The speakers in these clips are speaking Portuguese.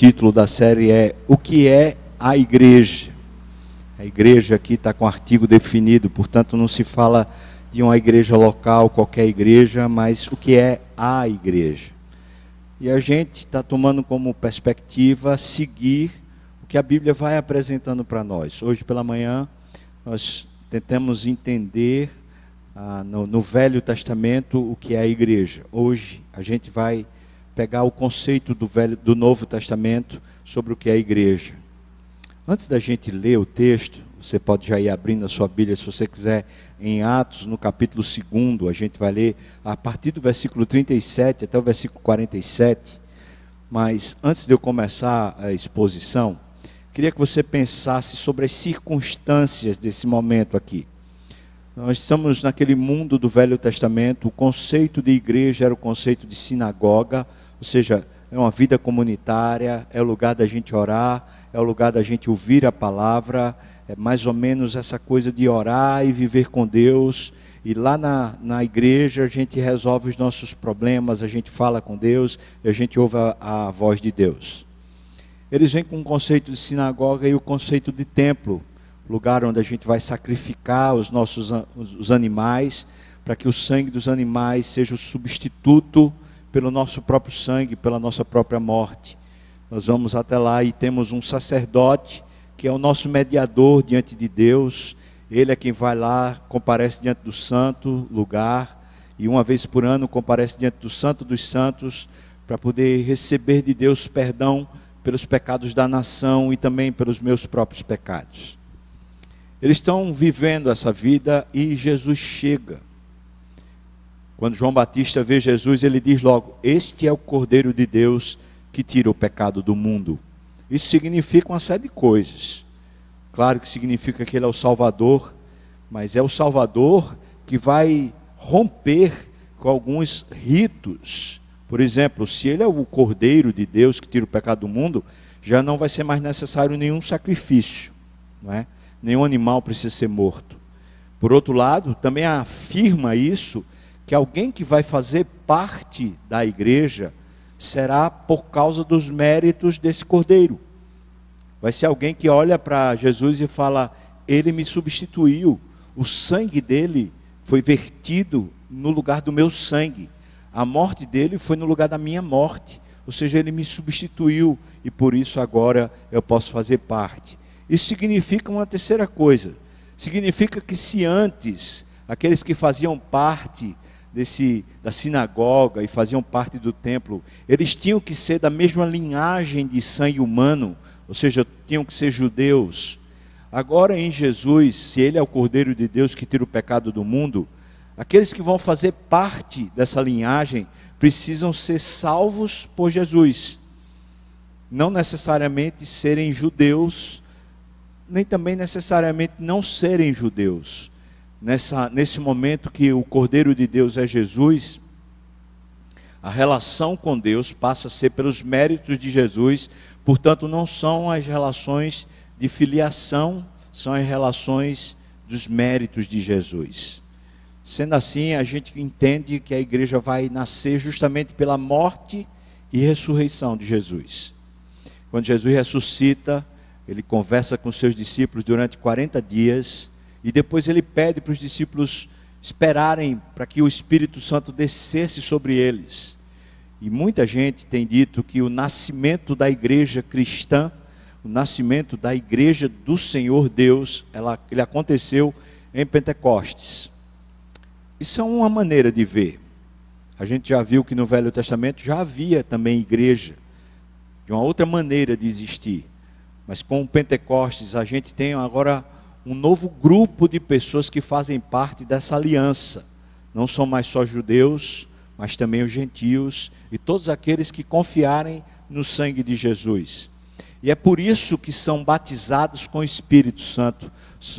título da série é O que é a igreja? A igreja aqui está com artigo definido, portanto não se fala de uma igreja local, qualquer igreja, mas o que é a igreja. E a gente está tomando como perspectiva seguir o que a Bíblia vai apresentando para nós. Hoje pela manhã nós tentamos entender ah, no, no Velho Testamento o que é a igreja. Hoje a gente vai pegar o conceito do, Velho, do Novo Testamento sobre o que é a igreja. Antes da gente ler o texto, você pode já ir abrindo a sua Bíblia, se você quiser, em Atos, no capítulo 2, a gente vai ler a partir do versículo 37 até o versículo 47. Mas antes de eu começar a exposição, queria que você pensasse sobre as circunstâncias desse momento aqui. Nós estamos naquele mundo do Velho Testamento, o conceito de igreja era o conceito de sinagoga, ou seja, é uma vida comunitária, é o lugar da gente orar, é o lugar da gente ouvir a palavra, é mais ou menos essa coisa de orar e viver com Deus. E lá na, na igreja a gente resolve os nossos problemas, a gente fala com Deus a gente ouve a, a voz de Deus. Eles vêm com o conceito de sinagoga e o conceito de templo, lugar onde a gente vai sacrificar os nossos os animais, para que o sangue dos animais seja o substituto pelo nosso próprio sangue, pela nossa própria morte. Nós vamos até lá e temos um sacerdote que é o nosso mediador diante de Deus. Ele é quem vai lá, comparece diante do santo lugar e uma vez por ano comparece diante do santo dos santos para poder receber de Deus perdão pelos pecados da nação e também pelos meus próprios pecados. Eles estão vivendo essa vida e Jesus chega. Quando João Batista vê Jesus, ele diz logo: Este é o Cordeiro de Deus que tira o pecado do mundo. Isso significa uma série de coisas. Claro que significa que ele é o Salvador, mas é o Salvador que vai romper com alguns ritos. Por exemplo, se ele é o Cordeiro de Deus que tira o pecado do mundo, já não vai ser mais necessário nenhum sacrifício, não é? Nenhum animal precisa ser morto. Por outro lado, também afirma isso que alguém que vai fazer parte da igreja será por causa dos méritos desse cordeiro. Vai ser alguém que olha para Jesus e fala: Ele me substituiu, o sangue dele foi vertido no lugar do meu sangue, a morte dele foi no lugar da minha morte. Ou seja, ele me substituiu e por isso agora eu posso fazer parte. Isso significa uma terceira coisa. Significa que se antes aqueles que faziam parte desse, da sinagoga e faziam parte do templo, eles tinham que ser da mesma linhagem de sangue humano, ou seja, tinham que ser judeus. Agora em Jesus, se Ele é o Cordeiro de Deus que tira o pecado do mundo, aqueles que vão fazer parte dessa linhagem precisam ser salvos por Jesus. Não necessariamente serem judeus, nem também necessariamente não serem judeus nessa, nesse momento que o Cordeiro de Deus é Jesus, a relação com Deus passa a ser pelos méritos de Jesus, portanto, não são as relações de filiação, são as relações dos méritos de Jesus. Sendo assim, a gente entende que a igreja vai nascer justamente pela morte e ressurreição de Jesus. Quando Jesus ressuscita, ele conversa com seus discípulos durante 40 dias e depois ele pede para os discípulos esperarem para que o Espírito Santo descesse sobre eles. E muita gente tem dito que o nascimento da igreja cristã, o nascimento da igreja do Senhor Deus, ela, ele aconteceu em Pentecostes. Isso é uma maneira de ver. A gente já viu que no Velho Testamento já havia também igreja, de uma outra maneira de existir. Mas com o Pentecostes a gente tem agora um novo grupo de pessoas que fazem parte dessa aliança. Não são mais só judeus, mas também os gentios e todos aqueles que confiarem no sangue de Jesus. E é por isso que são batizados com o Espírito Santo,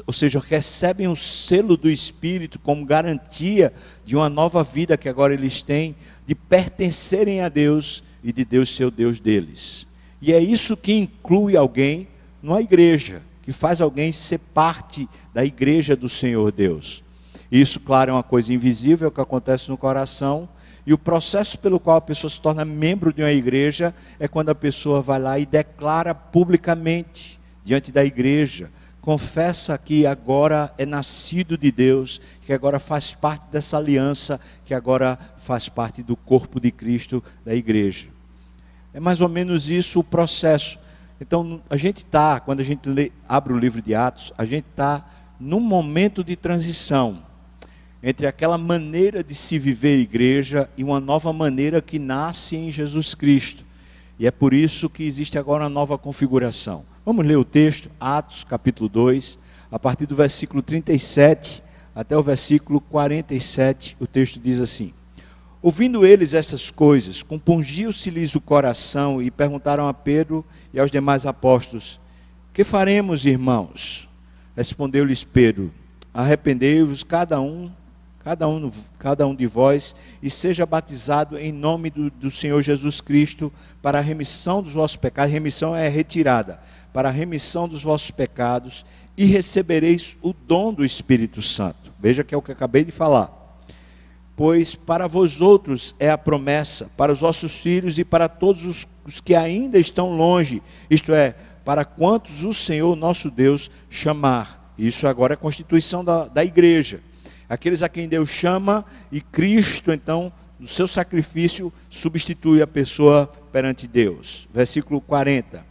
ou seja, recebem o selo do Espírito como garantia de uma nova vida que agora eles têm, de pertencerem a Deus e de Deus ser o Deus deles. E é isso que inclui alguém numa igreja que faz alguém ser parte da igreja do Senhor Deus. Isso, claro, é uma coisa invisível que acontece no coração, E o processo pelo qual a pessoa se torna membro de uma igreja é quando a pessoa vai lá e declara publicamente diante da igreja, confessa que agora é nascido de Deus, que agora faz parte dessa aliança, que agora faz parte do corpo de Cristo da igreja. É mais ou menos isso o processo. Então, a gente está, quando a gente lê, abre o livro de Atos, a gente está num momento de transição entre aquela maneira de se viver igreja e uma nova maneira que nasce em Jesus Cristo. E é por isso que existe agora uma nova configuração. Vamos ler o texto, Atos capítulo 2, a partir do versículo 37 até o versículo 47, o texto diz assim: Ouvindo eles essas coisas, compungiu-se-lhes o coração e perguntaram a Pedro e aos demais apóstolos: Que faremos, irmãos? Respondeu-lhes Pedro: Arrependei-vos cada um cada um, cada um de vós, e seja batizado em nome do, do Senhor Jesus Cristo para a remissão dos vossos pecados. Remissão é retirada. Para a remissão dos vossos pecados, e recebereis o dom do Espírito Santo. Veja que é o que acabei de falar. Pois para vós outros é a promessa, para os vossos filhos e para todos os, os que ainda estão longe, isto é, para quantos o Senhor nosso Deus chamar. Isso agora é a constituição da, da igreja aqueles a quem Deus chama, e Cristo, então, no seu sacrifício, substitui a pessoa perante Deus. Versículo 40.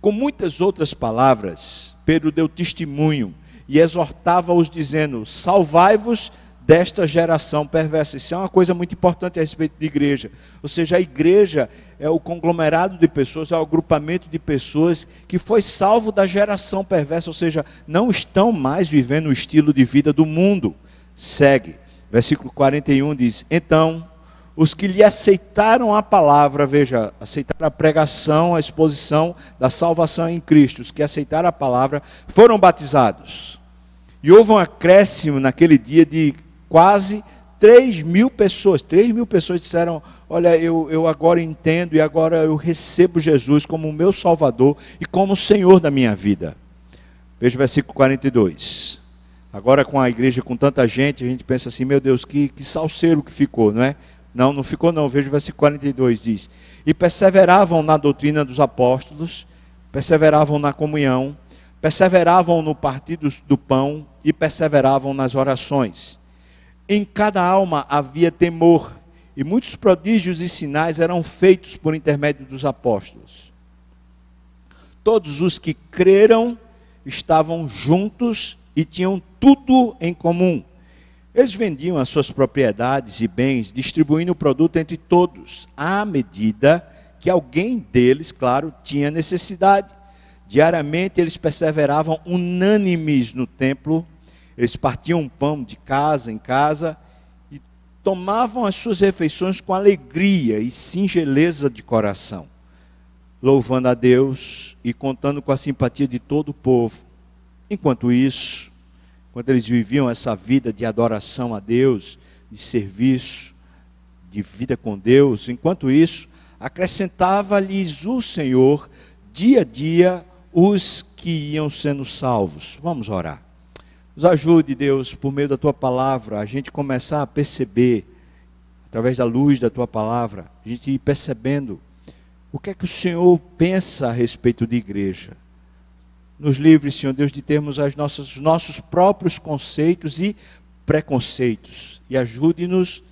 Com muitas outras palavras, Pedro deu testemunho e exortava-os, dizendo: Salvai-vos desta geração perversa. Isso é uma coisa muito importante a respeito de igreja. Ou seja, a igreja é o conglomerado de pessoas, é o agrupamento de pessoas que foi salvo da geração perversa, ou seja, não estão mais vivendo o estilo de vida do mundo segue. Versículo 41 diz: Então, os que lhe aceitaram a palavra, veja, aceitaram a pregação, a exposição da salvação em Cristo, os que aceitaram a palavra, foram batizados. E houve um acréscimo naquele dia de quase 3 mil pessoas. 3 mil pessoas disseram: Olha, eu, eu agora entendo e agora eu recebo Jesus como o meu Salvador e como o Senhor da minha vida. Veja o versículo 42. Agora com a igreja com tanta gente, a gente pensa assim, meu Deus, que, que salseiro que ficou, não é? Não, não ficou não. Veja o versículo 42, diz. E perseveravam na doutrina dos apóstolos, perseveravam na comunhão, perseveravam no partido do pão e perseveravam nas orações. Em cada alma havia temor, e muitos prodígios e sinais eram feitos por intermédio dos apóstolos. Todos os que creram estavam juntos e tinham tudo em comum. Eles vendiam as suas propriedades e bens, distribuindo o produto entre todos, à medida que alguém deles, claro, tinha necessidade. Diariamente eles perseveravam unânimes no templo, eles partiam pão de casa em casa e tomavam as suas refeições com alegria e singeleza de coração, louvando a Deus e contando com a simpatia de todo o povo. Enquanto isso, quando eles viviam essa vida de adoração a Deus, de serviço, de vida com Deus, enquanto isso, acrescentava-lhes o Senhor dia a dia os que iam sendo salvos. Vamos orar. Nos ajude, Deus, por meio da tua palavra, a gente começar a perceber, através da luz da tua palavra, a gente ir percebendo o que é que o Senhor pensa a respeito de igreja. Nos livre, Senhor Deus, de termos os nossos próprios conceitos e preconceitos. E ajude-nos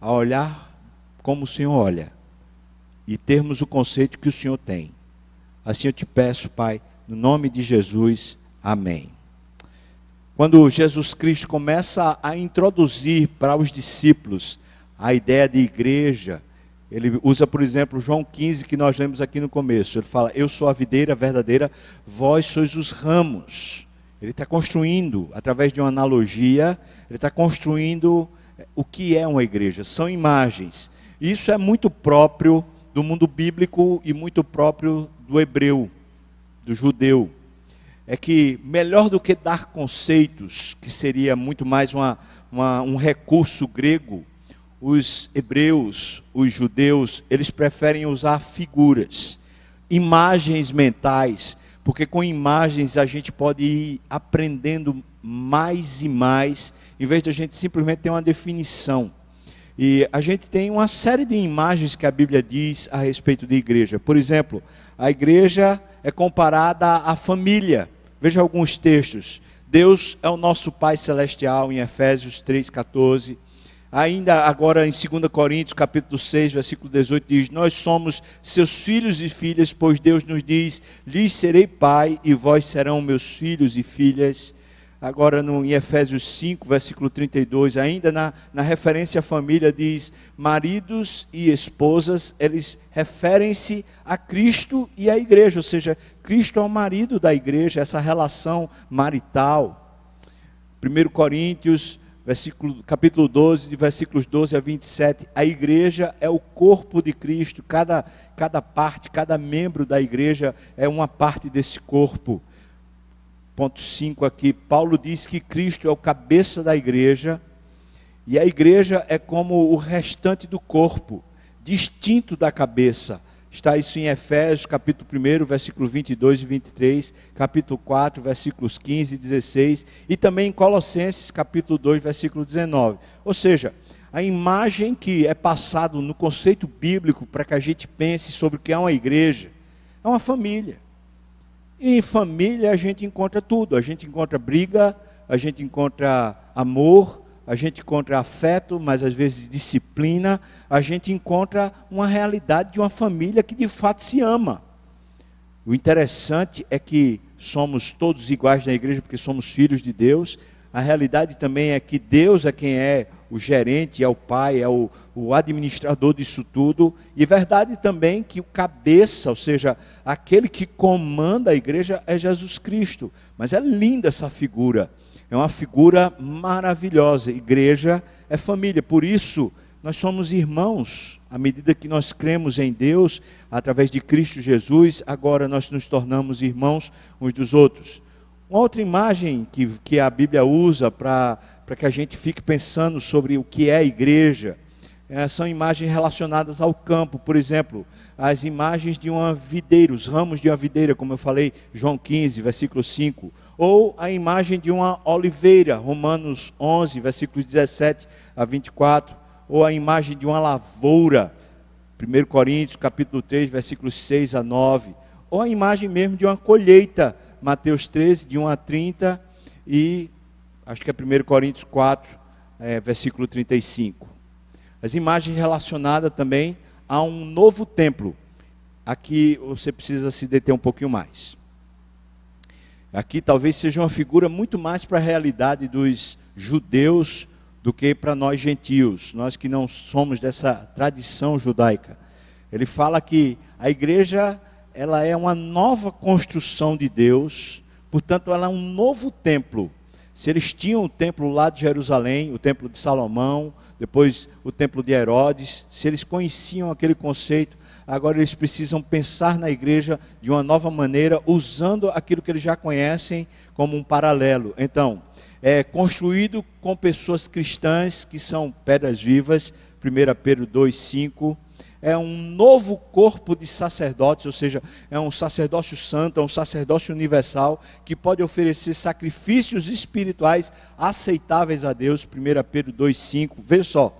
a olhar como o Senhor olha. E termos o conceito que o Senhor tem. Assim eu te peço, Pai, no nome de Jesus. Amém. Quando Jesus Cristo começa a introduzir para os discípulos a ideia de igreja, ele usa, por exemplo, João 15, que nós lemos aqui no começo. Ele fala: Eu sou a videira verdadeira, vós sois os ramos. Ele está construindo, através de uma analogia, ele está construindo eh, o que é uma igreja. São imagens. Isso é muito próprio do mundo bíblico e muito próprio do hebreu, do judeu. É que melhor do que dar conceitos, que seria muito mais uma, uma, um recurso grego, os hebreus, os judeus, eles preferem usar figuras, imagens mentais, porque com imagens a gente pode ir aprendendo mais e mais, em vez de a gente simplesmente ter uma definição. E a gente tem uma série de imagens que a Bíblia diz a respeito de igreja. Por exemplo, a igreja é comparada à família. Veja alguns textos. Deus é o nosso Pai celestial em Efésios 3:14. Ainda agora em 2 Coríntios, capítulo 6, versículo 18 diz: "Nós somos seus filhos e filhas, pois Deus nos diz: lhes serei pai e vós serão meus filhos e filhas." Agora no, em Efésios 5, versículo 32, ainda na, na referência à família, diz: maridos e esposas, eles referem-se a Cristo e à igreja, ou seja, Cristo é o marido da igreja, essa relação marital. 1 Coríntios versículo, capítulo 12, de versículos 12 a 27, a igreja é o corpo de Cristo, cada, cada parte, cada membro da igreja é uma parte desse corpo. Ponto 5 aqui, Paulo diz que Cristo é o cabeça da igreja, e a igreja é como o restante do corpo, distinto da cabeça. Está isso em Efésios, capítulo 1, versículo 22 e 23, capítulo 4, versículos 15 e 16, e também em Colossenses, capítulo 2, versículo 19. Ou seja, a imagem que é passado no conceito bíblico para que a gente pense sobre o que é uma igreja, é uma família. E em família a gente encontra tudo, a gente encontra briga, a gente encontra amor, a gente encontra afeto, mas às vezes disciplina, a gente encontra uma realidade de uma família que de fato se ama. O interessante é que somos todos iguais na igreja porque somos filhos de Deus. A realidade também é que Deus é quem é o gerente, é o pai, é o, o administrador disso tudo. E verdade também que o cabeça, ou seja, aquele que comanda a igreja é Jesus Cristo. Mas é linda essa figura é uma figura maravilhosa. Igreja é família, por isso nós somos irmãos. À medida que nós cremos em Deus, através de Cristo Jesus, agora nós nos tornamos irmãos uns dos outros. Uma outra imagem que, que a Bíblia usa para que a gente fique pensando sobre o que é a igreja é, são imagens relacionadas ao campo, por exemplo, as imagens de uma videira, os ramos de uma videira, como eu falei, João 15, versículo 5, ou a imagem de uma oliveira, Romanos 11, versículos 17 a 24, ou a imagem de uma lavoura, 1 Coríntios, capítulo 3, versículos 6 a 9, ou a imagem mesmo de uma colheita, Mateus 13, de 1 a 30, e acho que é 1 Coríntios 4, é, versículo 35. As imagens relacionadas também a um novo templo. Aqui você precisa se deter um pouquinho mais. Aqui talvez seja uma figura muito mais para a realidade dos judeus do que para nós gentios, nós que não somos dessa tradição judaica. Ele fala que a igreja ela é uma nova construção de Deus, portanto ela é um novo templo se eles tinham o templo lá de Jerusalém, o templo de Salomão, depois o templo de Herodes, se eles conheciam aquele conceito, agora eles precisam pensar na igreja de uma nova maneira, usando aquilo que eles já conhecem como um paralelo. Então, é construído com pessoas cristãs que são pedras vivas, 1 Pedro 2, 5 é um novo corpo de sacerdotes, ou seja, é um sacerdócio santo, é um sacerdócio universal que pode oferecer sacrifícios espirituais aceitáveis a Deus. 1 Pedro 2,5. Veja só,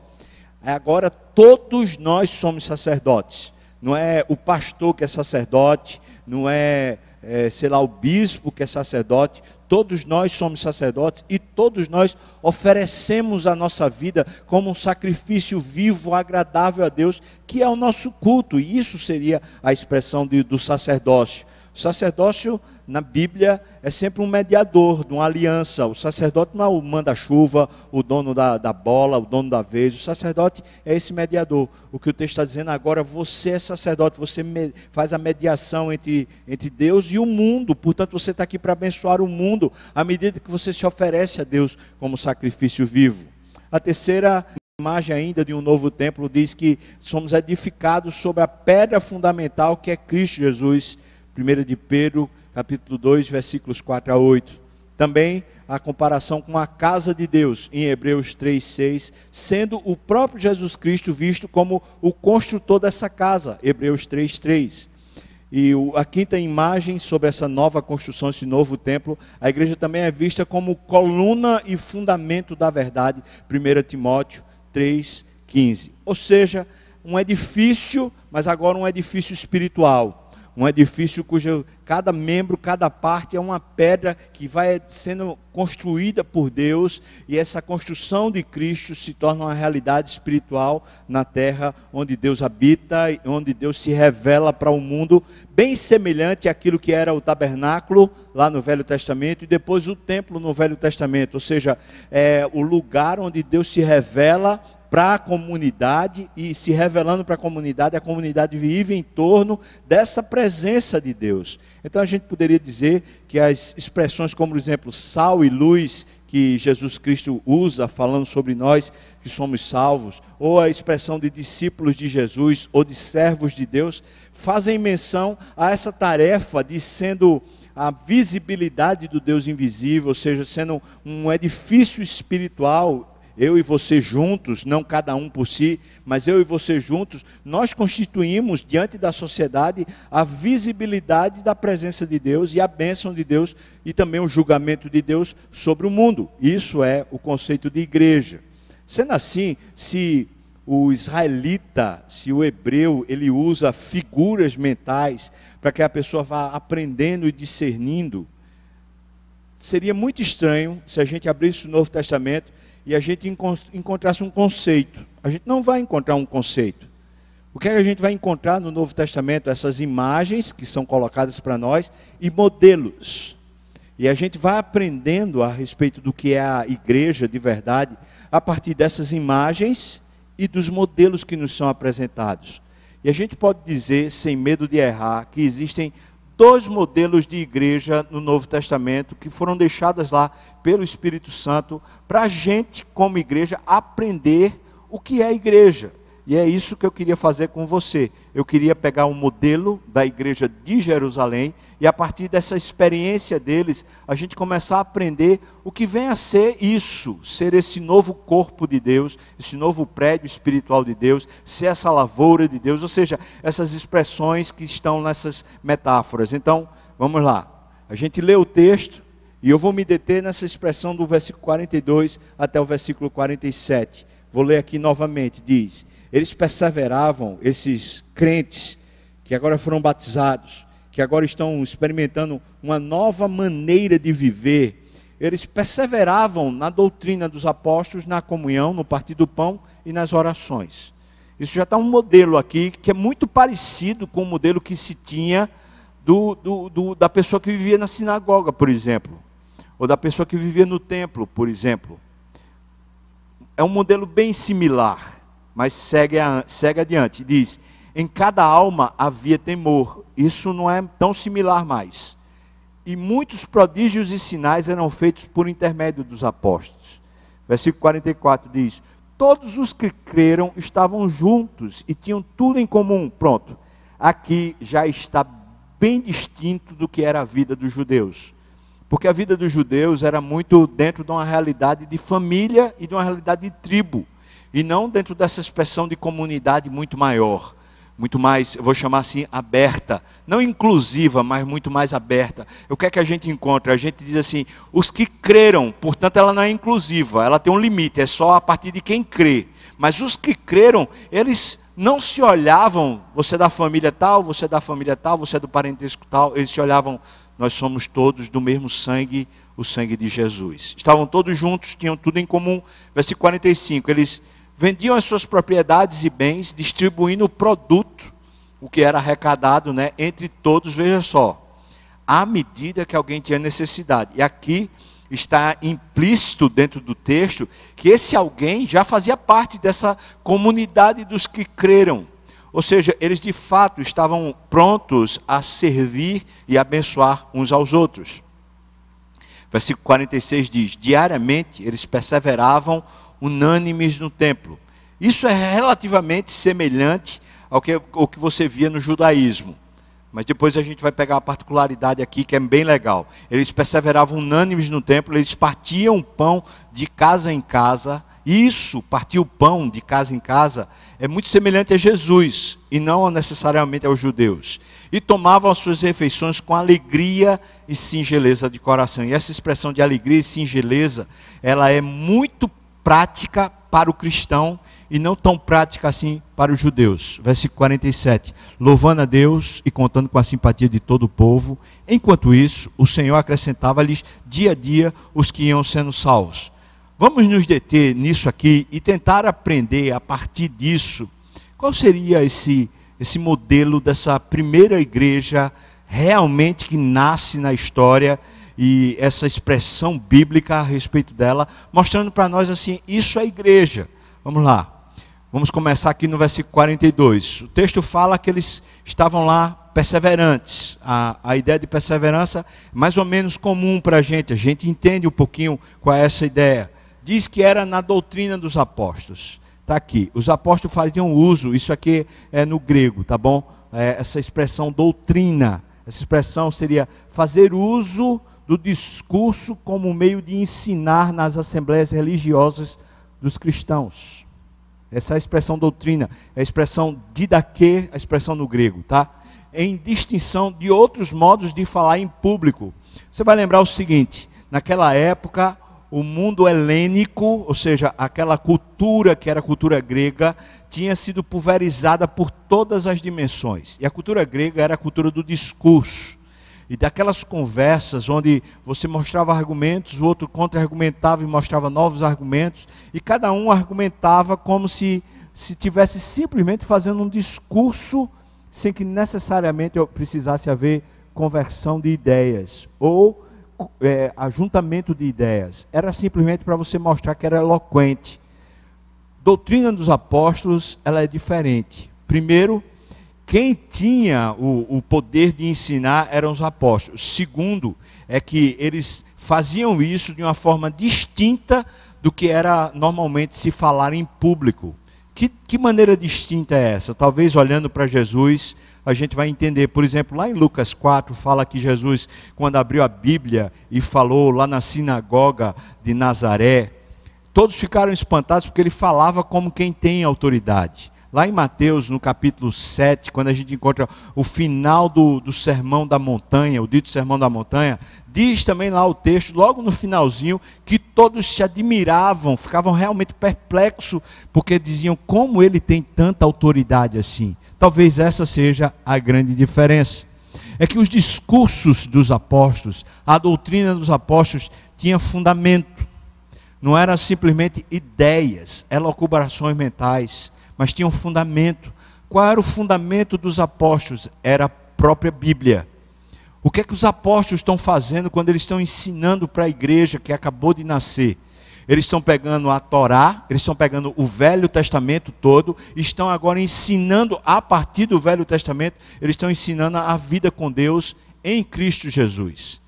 agora todos nós somos sacerdotes, não é o pastor que é sacerdote, não é, é sei lá, o bispo que é sacerdote, Todos nós somos sacerdotes e todos nós oferecemos a nossa vida como um sacrifício vivo, agradável a Deus, que é o nosso culto. E isso seria a expressão de, do sacerdócio. O sacerdócio na Bíblia é sempre um mediador de uma aliança. O sacerdote não é o manda-chuva, o dono da, da bola, o dono da vez. O sacerdote é esse mediador. O que o texto está dizendo agora, você é sacerdote, você faz a mediação entre, entre Deus e o mundo. Portanto, você está aqui para abençoar o mundo à medida que você se oferece a Deus como sacrifício vivo. A terceira imagem ainda de um novo templo diz que somos edificados sobre a pedra fundamental que é Cristo Jesus 1 de Pedro, capítulo 2, versículos 4 a 8. Também a comparação com a casa de Deus, em Hebreus 3, 6, sendo o próprio Jesus Cristo visto como o construtor dessa casa, Hebreus 3, 3. E a quinta imagem sobre essa nova construção, esse novo templo, a igreja também é vista como coluna e fundamento da verdade, 1 Timóteo 3, 15. Ou seja, um edifício, mas agora um edifício espiritual um edifício cujo cada membro, cada parte é uma pedra que vai sendo construída por Deus e essa construção de Cristo se torna uma realidade espiritual na terra onde Deus habita, onde Deus se revela para o mundo, bem semelhante àquilo que era o tabernáculo lá no Velho Testamento e depois o templo no Velho Testamento, ou seja, é o lugar onde Deus se revela para a comunidade e se revelando para a comunidade, a comunidade vive em torno dessa presença de Deus. Então a gente poderia dizer que as expressões como, por exemplo, sal e luz, que Jesus Cristo usa falando sobre nós que somos salvos, ou a expressão de discípulos de Jesus ou de servos de Deus, fazem menção a essa tarefa de sendo a visibilidade do Deus invisível, ou seja, sendo um edifício espiritual eu e você juntos, não cada um por si, mas eu e você juntos, nós constituímos diante da sociedade a visibilidade da presença de Deus e a bênção de Deus e também o julgamento de Deus sobre o mundo. Isso é o conceito de igreja. Sendo assim, se o israelita, se o hebreu, ele usa figuras mentais para que a pessoa vá aprendendo e discernindo, seria muito estranho se a gente abrisse o Novo Testamento e a gente encontrasse um conceito. A gente não vai encontrar um conceito. O que, é que a gente vai encontrar no Novo Testamento? Essas imagens que são colocadas para nós e modelos. E a gente vai aprendendo a respeito do que é a igreja de verdade a partir dessas imagens e dos modelos que nos são apresentados. E a gente pode dizer, sem medo de errar, que existem dois modelos de igreja no Novo Testamento que foram deixadas lá pelo Espírito Santo para a gente, como igreja, aprender o que é igreja. E é isso que eu queria fazer com você. Eu queria pegar um modelo da igreja de Jerusalém e a partir dessa experiência deles, a gente começar a aprender o que vem a ser isso, ser esse novo corpo de Deus, esse novo prédio espiritual de Deus, ser essa lavoura de Deus, ou seja, essas expressões que estão nessas metáforas. Então, vamos lá. A gente lê o texto e eu vou me deter nessa expressão do versículo 42 até o versículo 47. Vou ler aqui novamente, diz: eles perseveravam, esses crentes que agora foram batizados, que agora estão experimentando uma nova maneira de viver, eles perseveravam na doutrina dos apóstolos, na comunhão, no partir do pão e nas orações. Isso já está um modelo aqui que é muito parecido com o modelo que se tinha do, do, do, da pessoa que vivia na sinagoga, por exemplo, ou da pessoa que vivia no templo, por exemplo. É um modelo bem similar mas segue, a, segue adiante. Diz: Em cada alma havia temor. Isso não é tão similar mais. E muitos prodígios e sinais eram feitos por intermédio dos apóstolos. Versículo 44 diz: Todos os que creram estavam juntos e tinham tudo em comum. Pronto. Aqui já está bem distinto do que era a vida dos judeus. Porque a vida dos judeus era muito dentro de uma realidade de família e de uma realidade de tribo e não dentro dessa expressão de comunidade muito maior, muito mais, eu vou chamar assim, aberta, não inclusiva, mas muito mais aberta. O que é que a gente encontra? A gente diz assim, os que creram, portanto ela não é inclusiva, ela tem um limite, é só a partir de quem crê. Mas os que creram, eles não se olhavam, você é da família tal, você é da família tal, você é do parentesco tal, eles se olhavam, nós somos todos do mesmo sangue, o sangue de Jesus. Estavam todos juntos, tinham tudo em comum. Versículo 45, eles vendiam as suas propriedades e bens, distribuindo o produto, o que era arrecadado né, entre todos, veja só, à medida que alguém tinha necessidade. E aqui está implícito dentro do texto que esse alguém já fazia parte dessa comunidade dos que creram. Ou seja, eles de fato estavam prontos a servir e abençoar uns aos outros. Versículo 46 diz: Diariamente eles perseveravam unânimes no templo. Isso é relativamente semelhante ao que, ao que você via no judaísmo. Mas depois a gente vai pegar uma particularidade aqui que é bem legal. Eles perseveravam unânimes no templo, eles partiam o pão de casa em casa. Isso, partir o pão de casa em casa, é muito semelhante a Jesus e não necessariamente aos judeus. E tomavam as suas refeições com alegria e singeleza de coração. E essa expressão de alegria e singeleza, ela é muito prática para o cristão e não tão prática assim para os judeus. Versículo 47. Louvando a Deus e contando com a simpatia de todo o povo. Enquanto isso, o Senhor acrescentava-lhes dia a dia os que iam sendo salvos. Vamos nos deter nisso aqui e tentar aprender a partir disso qual seria esse, esse modelo dessa primeira igreja realmente que nasce na história e essa expressão bíblica a respeito dela, mostrando para nós assim, isso é igreja. Vamos lá. Vamos começar aqui no versículo 42. O texto fala que eles estavam lá perseverantes. A, a ideia de perseverança é mais ou menos comum para a gente. A gente entende um pouquinho qual é essa ideia. Diz que era na doutrina dos apóstolos. Está aqui. Os apóstolos faziam uso, isso aqui é no grego, tá bom? É essa expressão doutrina. Essa expressão seria fazer uso do discurso como meio de ensinar nas assembleias religiosas dos cristãos. Essa é a expressão doutrina, é a expressão didaquê, a expressão no grego, tá? Em distinção de outros modos de falar em público. Você vai lembrar o seguinte: naquela época, o mundo helênico, ou seja, aquela cultura que era cultura grega, tinha sido pulverizada por todas as dimensões. E a cultura grega era a cultura do discurso e daquelas conversas onde você mostrava argumentos, o outro contra-argumentava e mostrava novos argumentos, e cada um argumentava como se se tivesse simplesmente fazendo um discurso sem que necessariamente precisasse haver conversão de ideias ou é, ajuntamento de ideias. Era simplesmente para você mostrar que era eloquente. Doutrina dos apóstolos, ela é diferente. Primeiro, quem tinha o, o, poder de ensinar eram os apóstolos. Segundo, é que eles faziam isso de uma forma distinta do que era normalmente se falar em público. Que, que maneira distinta é essa? Talvez olhando para Jesus, a gente vai entender. Por exemplo, lá em Lucas 4, fala que Jesus, quando abriu a Bíblia e falou lá na sinagoga de Nazaré, todos ficaram espantados porque ele falava como quem tem autoridade. Lá em Mateus, no capítulo 7, quando a gente encontra o final do, do sermão da montanha, o dito sermão da montanha, diz também lá o texto, logo no finalzinho, que todos se admiravam, ficavam realmente perplexos, porque diziam como ele tem tanta autoridade assim. Talvez essa seja a grande diferença. É que os discursos dos apóstolos, a doutrina dos apóstolos, tinha fundamento. Não eram simplesmente ideias, elocubrações mentais mas tinha um fundamento. Qual era o fundamento dos apóstolos? Era a própria Bíblia. O que é que os apóstolos estão fazendo quando eles estão ensinando para a igreja que acabou de nascer? Eles estão pegando a Torá, eles estão pegando o Velho Testamento todo, estão agora ensinando a partir do Velho Testamento, eles estão ensinando a vida com Deus em Cristo Jesus.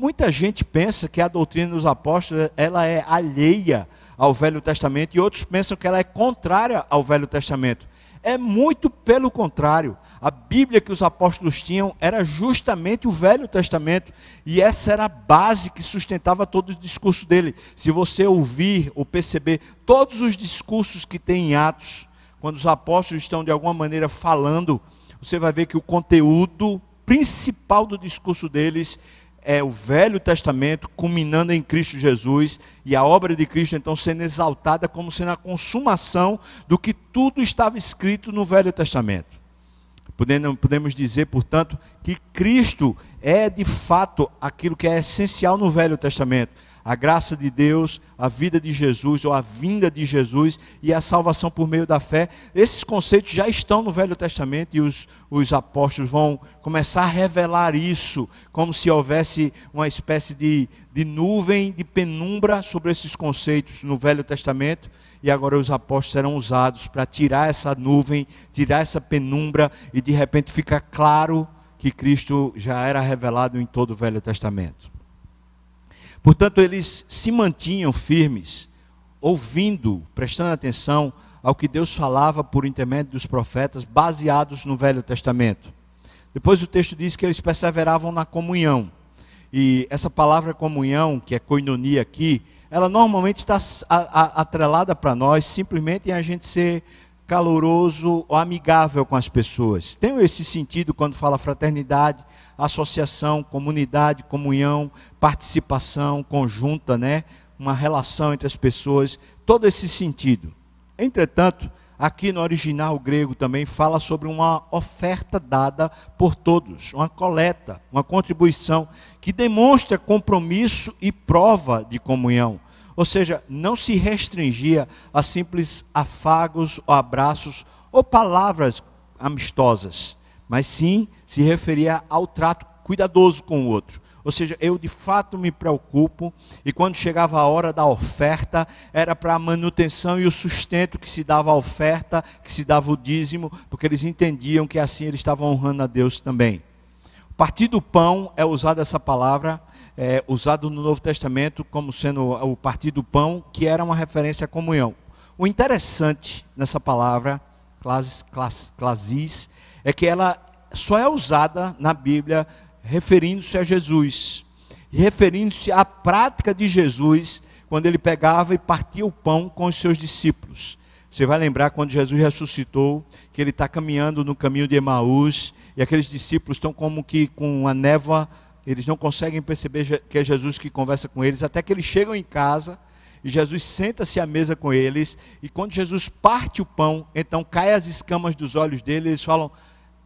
Muita gente pensa que a doutrina dos apóstolos ela é alheia ao Velho Testamento e outros pensam que ela é contrária ao Velho Testamento. É muito pelo contrário. A Bíblia que os apóstolos tinham era justamente o Velho Testamento, e essa era a base que sustentava todo o discurso dele. Se você ouvir ou perceber todos os discursos que tem em Atos, quando os apóstolos estão de alguma maneira falando, você vai ver que o conteúdo principal do discurso deles é o Velho Testamento culminando em Cristo Jesus e a obra de Cristo então sendo exaltada como sendo a consumação do que tudo estava escrito no Velho Testamento. Podemos dizer, portanto, que Cristo é de fato aquilo que é essencial no Velho Testamento a graça de Deus, a vida de Jesus ou a vinda de Jesus e a salvação por meio da fé. Esses conceitos já estão no Velho Testamento e os, os apóstolos vão começar a revelar isso, como se houvesse uma espécie de, de nuvem, de penumbra sobre esses conceitos no Velho Testamento. E agora os apóstolos serão usados para tirar essa nuvem, tirar essa penumbra e de repente fica claro que Cristo já era revelado em todo o Velho Testamento. Portanto, eles se mantinham firmes, ouvindo, prestando atenção ao que Deus falava por intermédio dos profetas, baseados no Velho Testamento. Depois o texto diz que eles perseveravam na comunhão. E essa palavra comunhão, que é koinonia aqui, ela normalmente está atrelada para nós simplesmente em a gente ser caloroso ou amigável com as pessoas. Tem esse sentido quando fala fraternidade, associação, comunidade, comunhão, participação conjunta, né? Uma relação entre as pessoas, todo esse sentido. Entretanto, aqui no original grego também fala sobre uma oferta dada por todos, uma coleta, uma contribuição que demonstra compromisso e prova de comunhão. Ou seja, não se restringia a simples afagos ou abraços ou palavras amistosas, mas sim se referia ao trato cuidadoso com o outro. Ou seja, eu de fato me preocupo, e quando chegava a hora da oferta, era para a manutenção e o sustento que se dava a oferta, que se dava o dízimo, porque eles entendiam que assim eles estavam honrando a Deus também. Partir do pão é usada essa palavra, é, usado no Novo Testamento como sendo o partir do pão, que era uma referência à comunhão. O interessante nessa palavra, clasis, é que ela só é usada na Bíblia referindo-se a Jesus, referindo-se à prática de Jesus quando ele pegava e partia o pão com os seus discípulos. Você vai lembrar quando Jesus ressuscitou, que ele está caminhando no caminho de Emaús, e aqueles discípulos estão como que com a névoa, eles não conseguem perceber que é Jesus que conversa com eles, até que eles chegam em casa, e Jesus senta-se à mesa com eles, e quando Jesus parte o pão, então cai as escamas dos olhos dele, eles falam: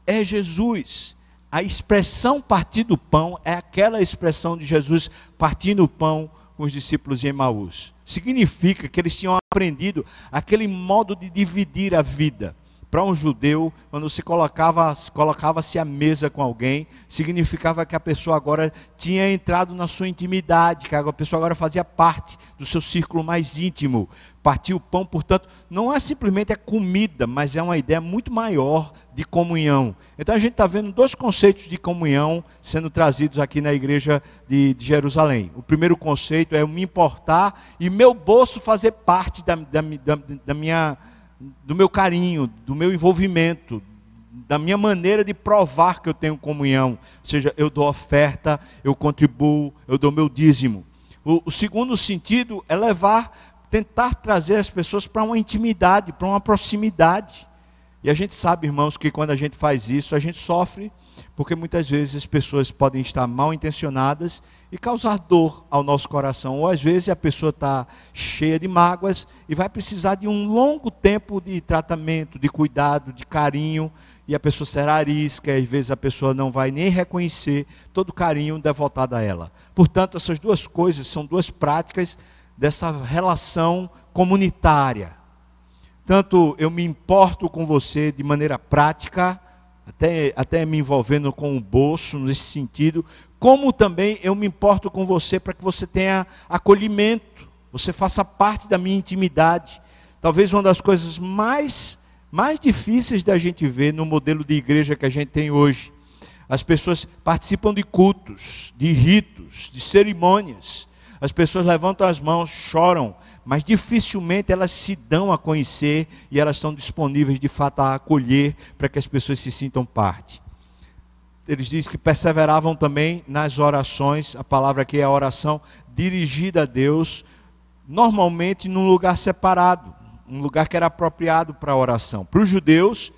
É Jesus a expressão partir do pão é aquela expressão de Jesus partindo o pão com os discípulos em Emaús. Significa que eles tinham aprendido aquele modo de dividir a vida para um judeu, quando se colocava, colocava-se à mesa com alguém, significava que a pessoa agora tinha entrado na sua intimidade, que a pessoa agora fazia parte do seu círculo mais íntimo. Partir o pão, portanto, não é simplesmente a comida, mas é uma ideia muito maior de comunhão. Então a gente está vendo dois conceitos de comunhão sendo trazidos aqui na igreja de, de Jerusalém. O primeiro conceito é eu me importar e meu bolso fazer parte da, da, da, da minha do meu carinho, do meu envolvimento, da minha maneira de provar que eu tenho comunhão. Ou seja, eu dou oferta, eu contribuo, eu dou meu dízimo. O, o segundo sentido é levar, tentar trazer as pessoas para uma intimidade, para uma proximidade. E a gente sabe, irmãos, que quando a gente faz isso, a gente sofre porque muitas vezes as pessoas podem estar mal intencionadas e causar dor ao nosso coração, ou às vezes a pessoa está cheia de mágoas e vai precisar de um longo tempo de tratamento, de cuidado, de carinho, e a pessoa será arisca, e às vezes a pessoa não vai nem reconhecer todo o carinho devotado a ela. Portanto, essas duas coisas são duas práticas dessa relação comunitária. Tanto eu me importo com você de maneira prática, até, até me envolvendo com o bolso nesse sentido, como também eu me importo com você para que você tenha acolhimento, você faça parte da minha intimidade. Talvez uma das coisas mais, mais difíceis da gente ver no modelo de igreja que a gente tem hoje. As pessoas participam de cultos, de ritos, de cerimônias. As pessoas levantam as mãos, choram, mas dificilmente elas se dão a conhecer e elas estão disponíveis de fato a acolher para que as pessoas se sintam parte. Eles dizem que perseveravam também nas orações, a palavra aqui é a oração dirigida a Deus, normalmente num lugar separado, um lugar que era apropriado para a oração. Para os judeus,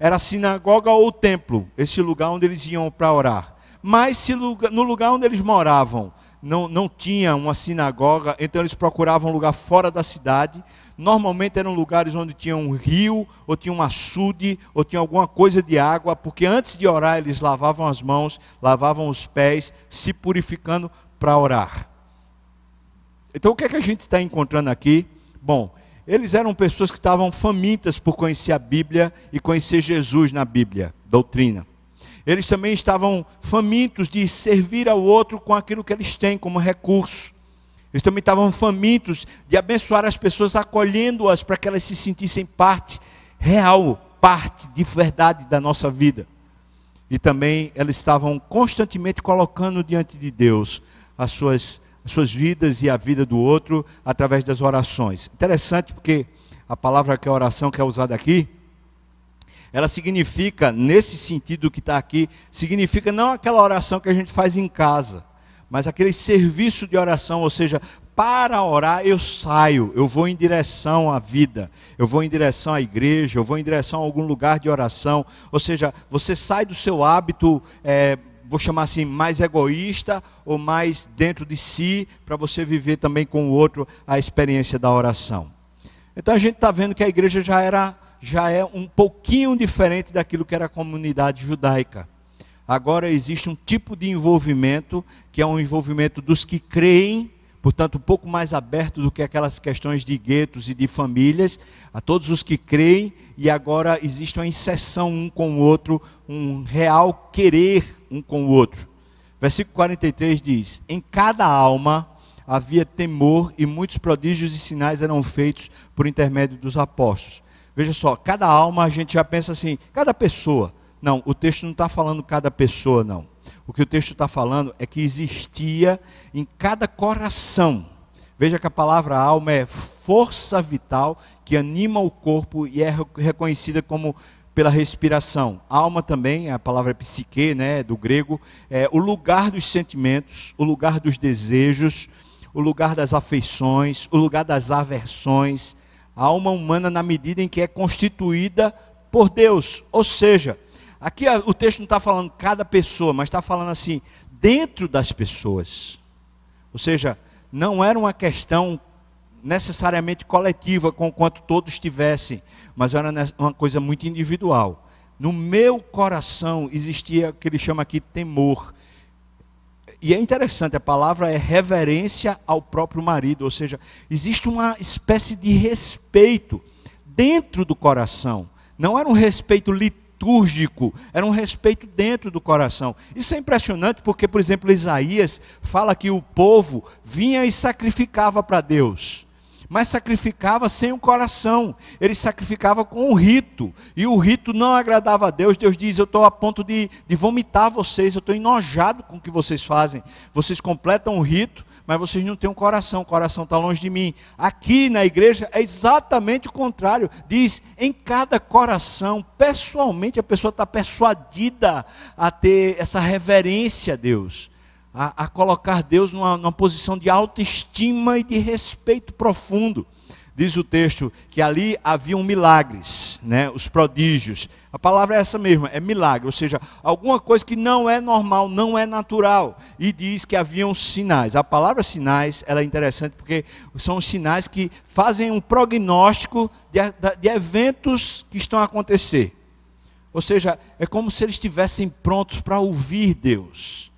era a sinagoga ou o templo, esse lugar onde eles iam para orar. Mas se no lugar onde eles moravam não, não tinha uma sinagoga, então eles procuravam um lugar fora da cidade. Normalmente eram lugares onde tinha um rio, ou tinha um açude, ou tinha alguma coisa de água, porque antes de orar eles lavavam as mãos, lavavam os pés, se purificando para orar. Então o que é que a gente está encontrando aqui? Bom, eles eram pessoas que estavam famintas por conhecer a Bíblia e conhecer Jesus na Bíblia, doutrina eles também estavam famintos de servir ao outro com aquilo que eles têm como recurso. Eles também estavam famintos de abençoar as pessoas, acolhendo-as para que elas se sentissem parte real, parte de verdade da nossa vida. E também eles estavam constantemente colocando diante de Deus as suas, as suas vidas e a vida do outro através das orações. Interessante porque a palavra que é oração que é usada aqui ela significa, nesse sentido que está aqui, significa não aquela oração que a gente faz em casa, mas aquele serviço de oração, ou seja, para orar eu saio, eu vou em direção à vida, eu vou em direção à igreja, eu vou em direção a algum lugar de oração, ou seja, você sai do seu hábito, é, vou chamar assim, mais egoísta ou mais dentro de si, para você viver também com o outro a experiência da oração. Então a gente está vendo que a igreja já era já é um pouquinho diferente daquilo que era a comunidade judaica. Agora existe um tipo de envolvimento que é um envolvimento dos que creem, portanto, um pouco mais aberto do que aquelas questões de guetos e de famílias, a todos os que creem, e agora existe uma inserção um com o outro, um real querer um com o outro. Versículo 43 diz: Em cada alma havia temor e muitos prodígios e sinais eram feitos por intermédio dos apóstolos. Veja só, cada alma a gente já pensa assim, cada pessoa. Não, o texto não está falando cada pessoa, não. O que o texto está falando é que existia em cada coração. Veja que a palavra alma é força vital que anima o corpo e é reconhecida como pela respiração. Alma também, a palavra psique, né, do grego, é o lugar dos sentimentos, o lugar dos desejos, o lugar das afeições, o lugar das aversões. A alma humana na medida em que é constituída por Deus, ou seja, Aqui o texto não está falando cada pessoa, mas está falando assim, dentro das pessoas. Ou seja, não era uma questão necessariamente coletiva, com quanto todos tivessem, mas era uma coisa muito individual. No meu coração existia o que ele chama aqui temor. E é interessante, a palavra é reverência ao próprio marido, ou seja, existe uma espécie de respeito dentro do coração. Não era um respeito litúrgico era um respeito dentro do coração. Isso é impressionante porque, por exemplo, Isaías fala que o povo vinha e sacrificava para Deus mas sacrificava sem o coração, ele sacrificava com o rito, e o rito não agradava a Deus. Deus diz: Eu estou a ponto de, de vomitar vocês, eu estou enojado com o que vocês fazem. Vocês completam o rito, mas vocês não têm um coração, o coração está longe de mim. Aqui na igreja é exatamente o contrário. Diz, em cada coração, pessoalmente, a pessoa está persuadida a ter essa reverência a Deus. A, a colocar Deus numa, numa posição de autoestima e de respeito profundo diz o texto que ali haviam milagres, né, os prodígios. A palavra é essa mesma, é milagre, ou seja, alguma coisa que não é normal, não é natural. E diz que haviam sinais. A palavra sinais, ela é interessante porque são os sinais que fazem um prognóstico de, de eventos que estão a acontecer. Ou seja, é como se eles estivessem prontos para ouvir Deus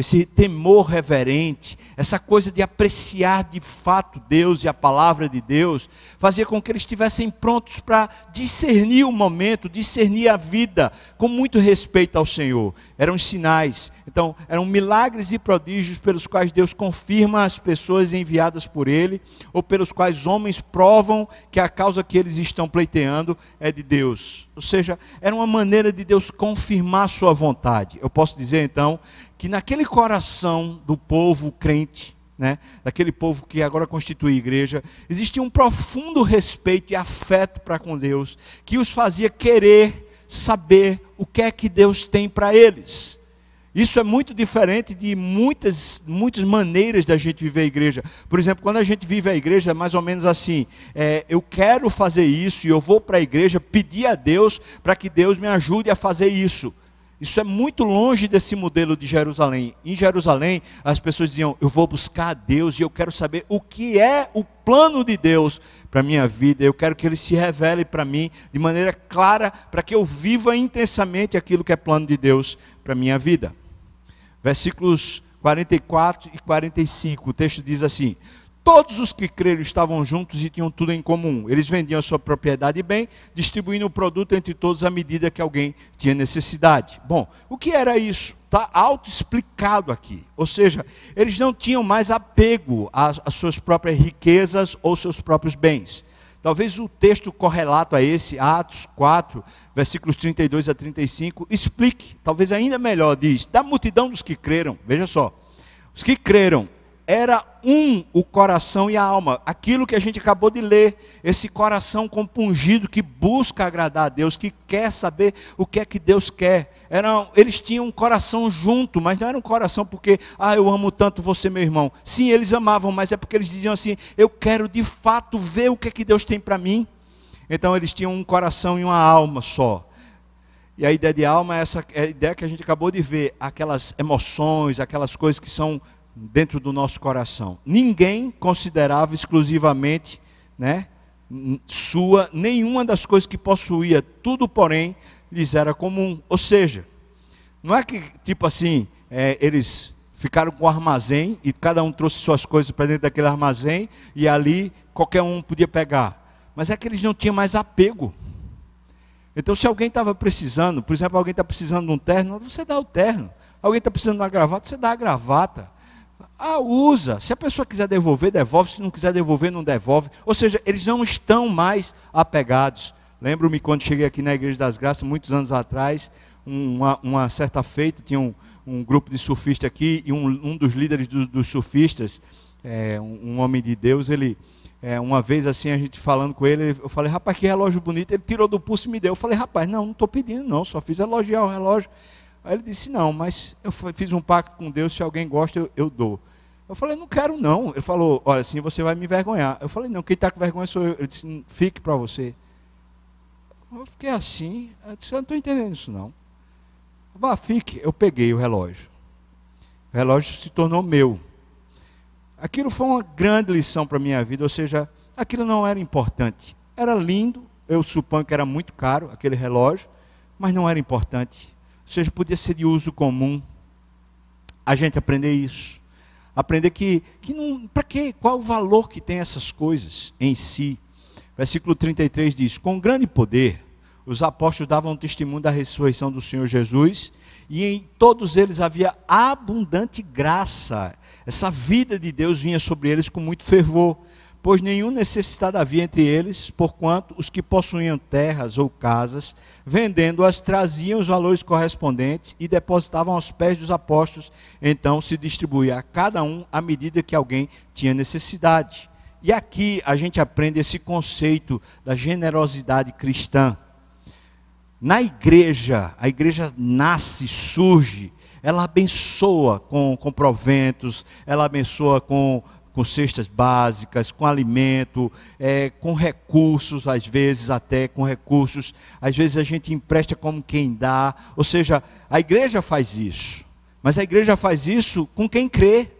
esse temor reverente, essa coisa de apreciar de fato Deus e a palavra de Deus, fazia com que eles estivessem prontos para discernir o momento, discernir a vida, com muito respeito ao Senhor. Eram sinais, então, eram milagres e prodígios pelos quais Deus confirma as pessoas enviadas por Ele, ou pelos quais homens provam que a causa que eles estão pleiteando é de Deus. Ou seja, era uma maneira de Deus confirmar Sua vontade. Eu posso dizer então que naquele coração do povo crente, né, daquele povo que agora constitui igreja, existia um profundo respeito e afeto para com Deus, que os fazia querer saber o que é que Deus tem para eles. Isso é muito diferente de muitas, muitas maneiras da gente viver a igreja. Por exemplo, quando a gente vive a igreja, é mais ou menos assim: é, eu quero fazer isso e eu vou para a igreja pedir a Deus para que Deus me ajude a fazer isso. Isso é muito longe desse modelo de Jerusalém. Em Jerusalém, as pessoas diziam: Eu vou buscar a Deus e eu quero saber o que é o plano de Deus para a minha vida. Eu quero que Ele se revele para mim de maneira clara, para que eu viva intensamente aquilo que é plano de Deus para a minha vida versículos 44 e 45. O texto diz assim: Todos os que creram estavam juntos e tinham tudo em comum. Eles vendiam a sua propriedade e bem, distribuindo o produto entre todos à medida que alguém tinha necessidade. Bom, o que era isso? Está auto-explicado aqui. Ou seja, eles não tinham mais apego às, às suas próprias riquezas ou seus próprios bens. Talvez o texto correlato a esse, Atos 4, versículos 32 a 35, explique, talvez ainda melhor, diz: da multidão dos que creram, veja só, os que creram era um o coração e a alma. Aquilo que a gente acabou de ler, esse coração compungido que busca agradar a Deus, que quer saber o que é que Deus quer. Era, eles tinham um coração junto, mas não era um coração porque, ah, eu amo tanto você, meu irmão. Sim, eles amavam, mas é porque eles diziam assim: eu quero de fato ver o que é que Deus tem para mim. Então eles tinham um coração e uma alma só. E a ideia de alma é essa é a ideia que a gente acabou de ver, aquelas emoções, aquelas coisas que são dentro do nosso coração. Ninguém considerava exclusivamente, né, sua, nenhuma das coisas que possuía, tudo, porém, lhes era comum. Ou seja, não é que, tipo assim, é, eles ficaram com o armazém e cada um trouxe suas coisas para dentro daquele armazém e ali qualquer um podia pegar. Mas é que eles não tinham mais apego. Então, se alguém estava precisando, por exemplo, alguém está precisando de um terno, você dá o terno. Alguém está precisando de uma gravata, você dá a gravata. Ah, usa. Se a pessoa quiser devolver, devolve. Se não quiser devolver, não devolve. Ou seja, eles não estão mais apegados. Lembro-me quando cheguei aqui na Igreja das Graças, muitos anos atrás, uma, uma certa feita, tinha um, um, grupo de surfistas aqui, e um, um dos líderes do, dos surfistas, é, um, um, homem de Deus, ele, é, uma vez assim, a gente falando com ele, eu falei, rapaz, que relógio bonito. Ele tirou do pulso e me deu. Eu falei, rapaz, não, não estou pedindo, não, só fiz elogiar o relógio. Aí ele disse, não, mas eu fiz um pacto com Deus, se alguém gosta, eu, eu dou. Eu falei, não quero não. Ele falou, olha, assim você vai me envergonhar. Eu falei, não, quem está com vergonha sou eu. Ele disse, fique para você. Eu fiquei assim, eu disse, eu não estou entendendo isso não. Vá, fique. Eu peguei o relógio. O relógio se tornou meu. Aquilo foi uma grande lição para a minha vida, ou seja, aquilo não era importante. Era lindo, eu suponho que era muito caro aquele relógio, mas não era importante. Ou seja, podia ser de uso comum. A gente aprender isso. Aprender que, que não. Para quê? Qual o valor que tem essas coisas em si? Versículo 33 diz: Com grande poder, os apóstolos davam testemunho da ressurreição do Senhor Jesus, e em todos eles havia abundante graça. Essa vida de Deus vinha sobre eles com muito fervor pois nenhum necessitado havia entre eles, porquanto os que possuíam terras ou casas, vendendo-as, traziam os valores correspondentes e depositavam aos pés dos apóstolos, então se distribuía a cada um à medida que alguém tinha necessidade. E aqui a gente aprende esse conceito da generosidade cristã. Na igreja, a igreja nasce, surge, ela abençoa com, com proventos, ela abençoa com com cestas básicas, com alimento, é, com recursos, às vezes até com recursos. Às vezes a gente empresta como quem dá. Ou seja, a igreja faz isso. Mas a igreja faz isso com quem crê.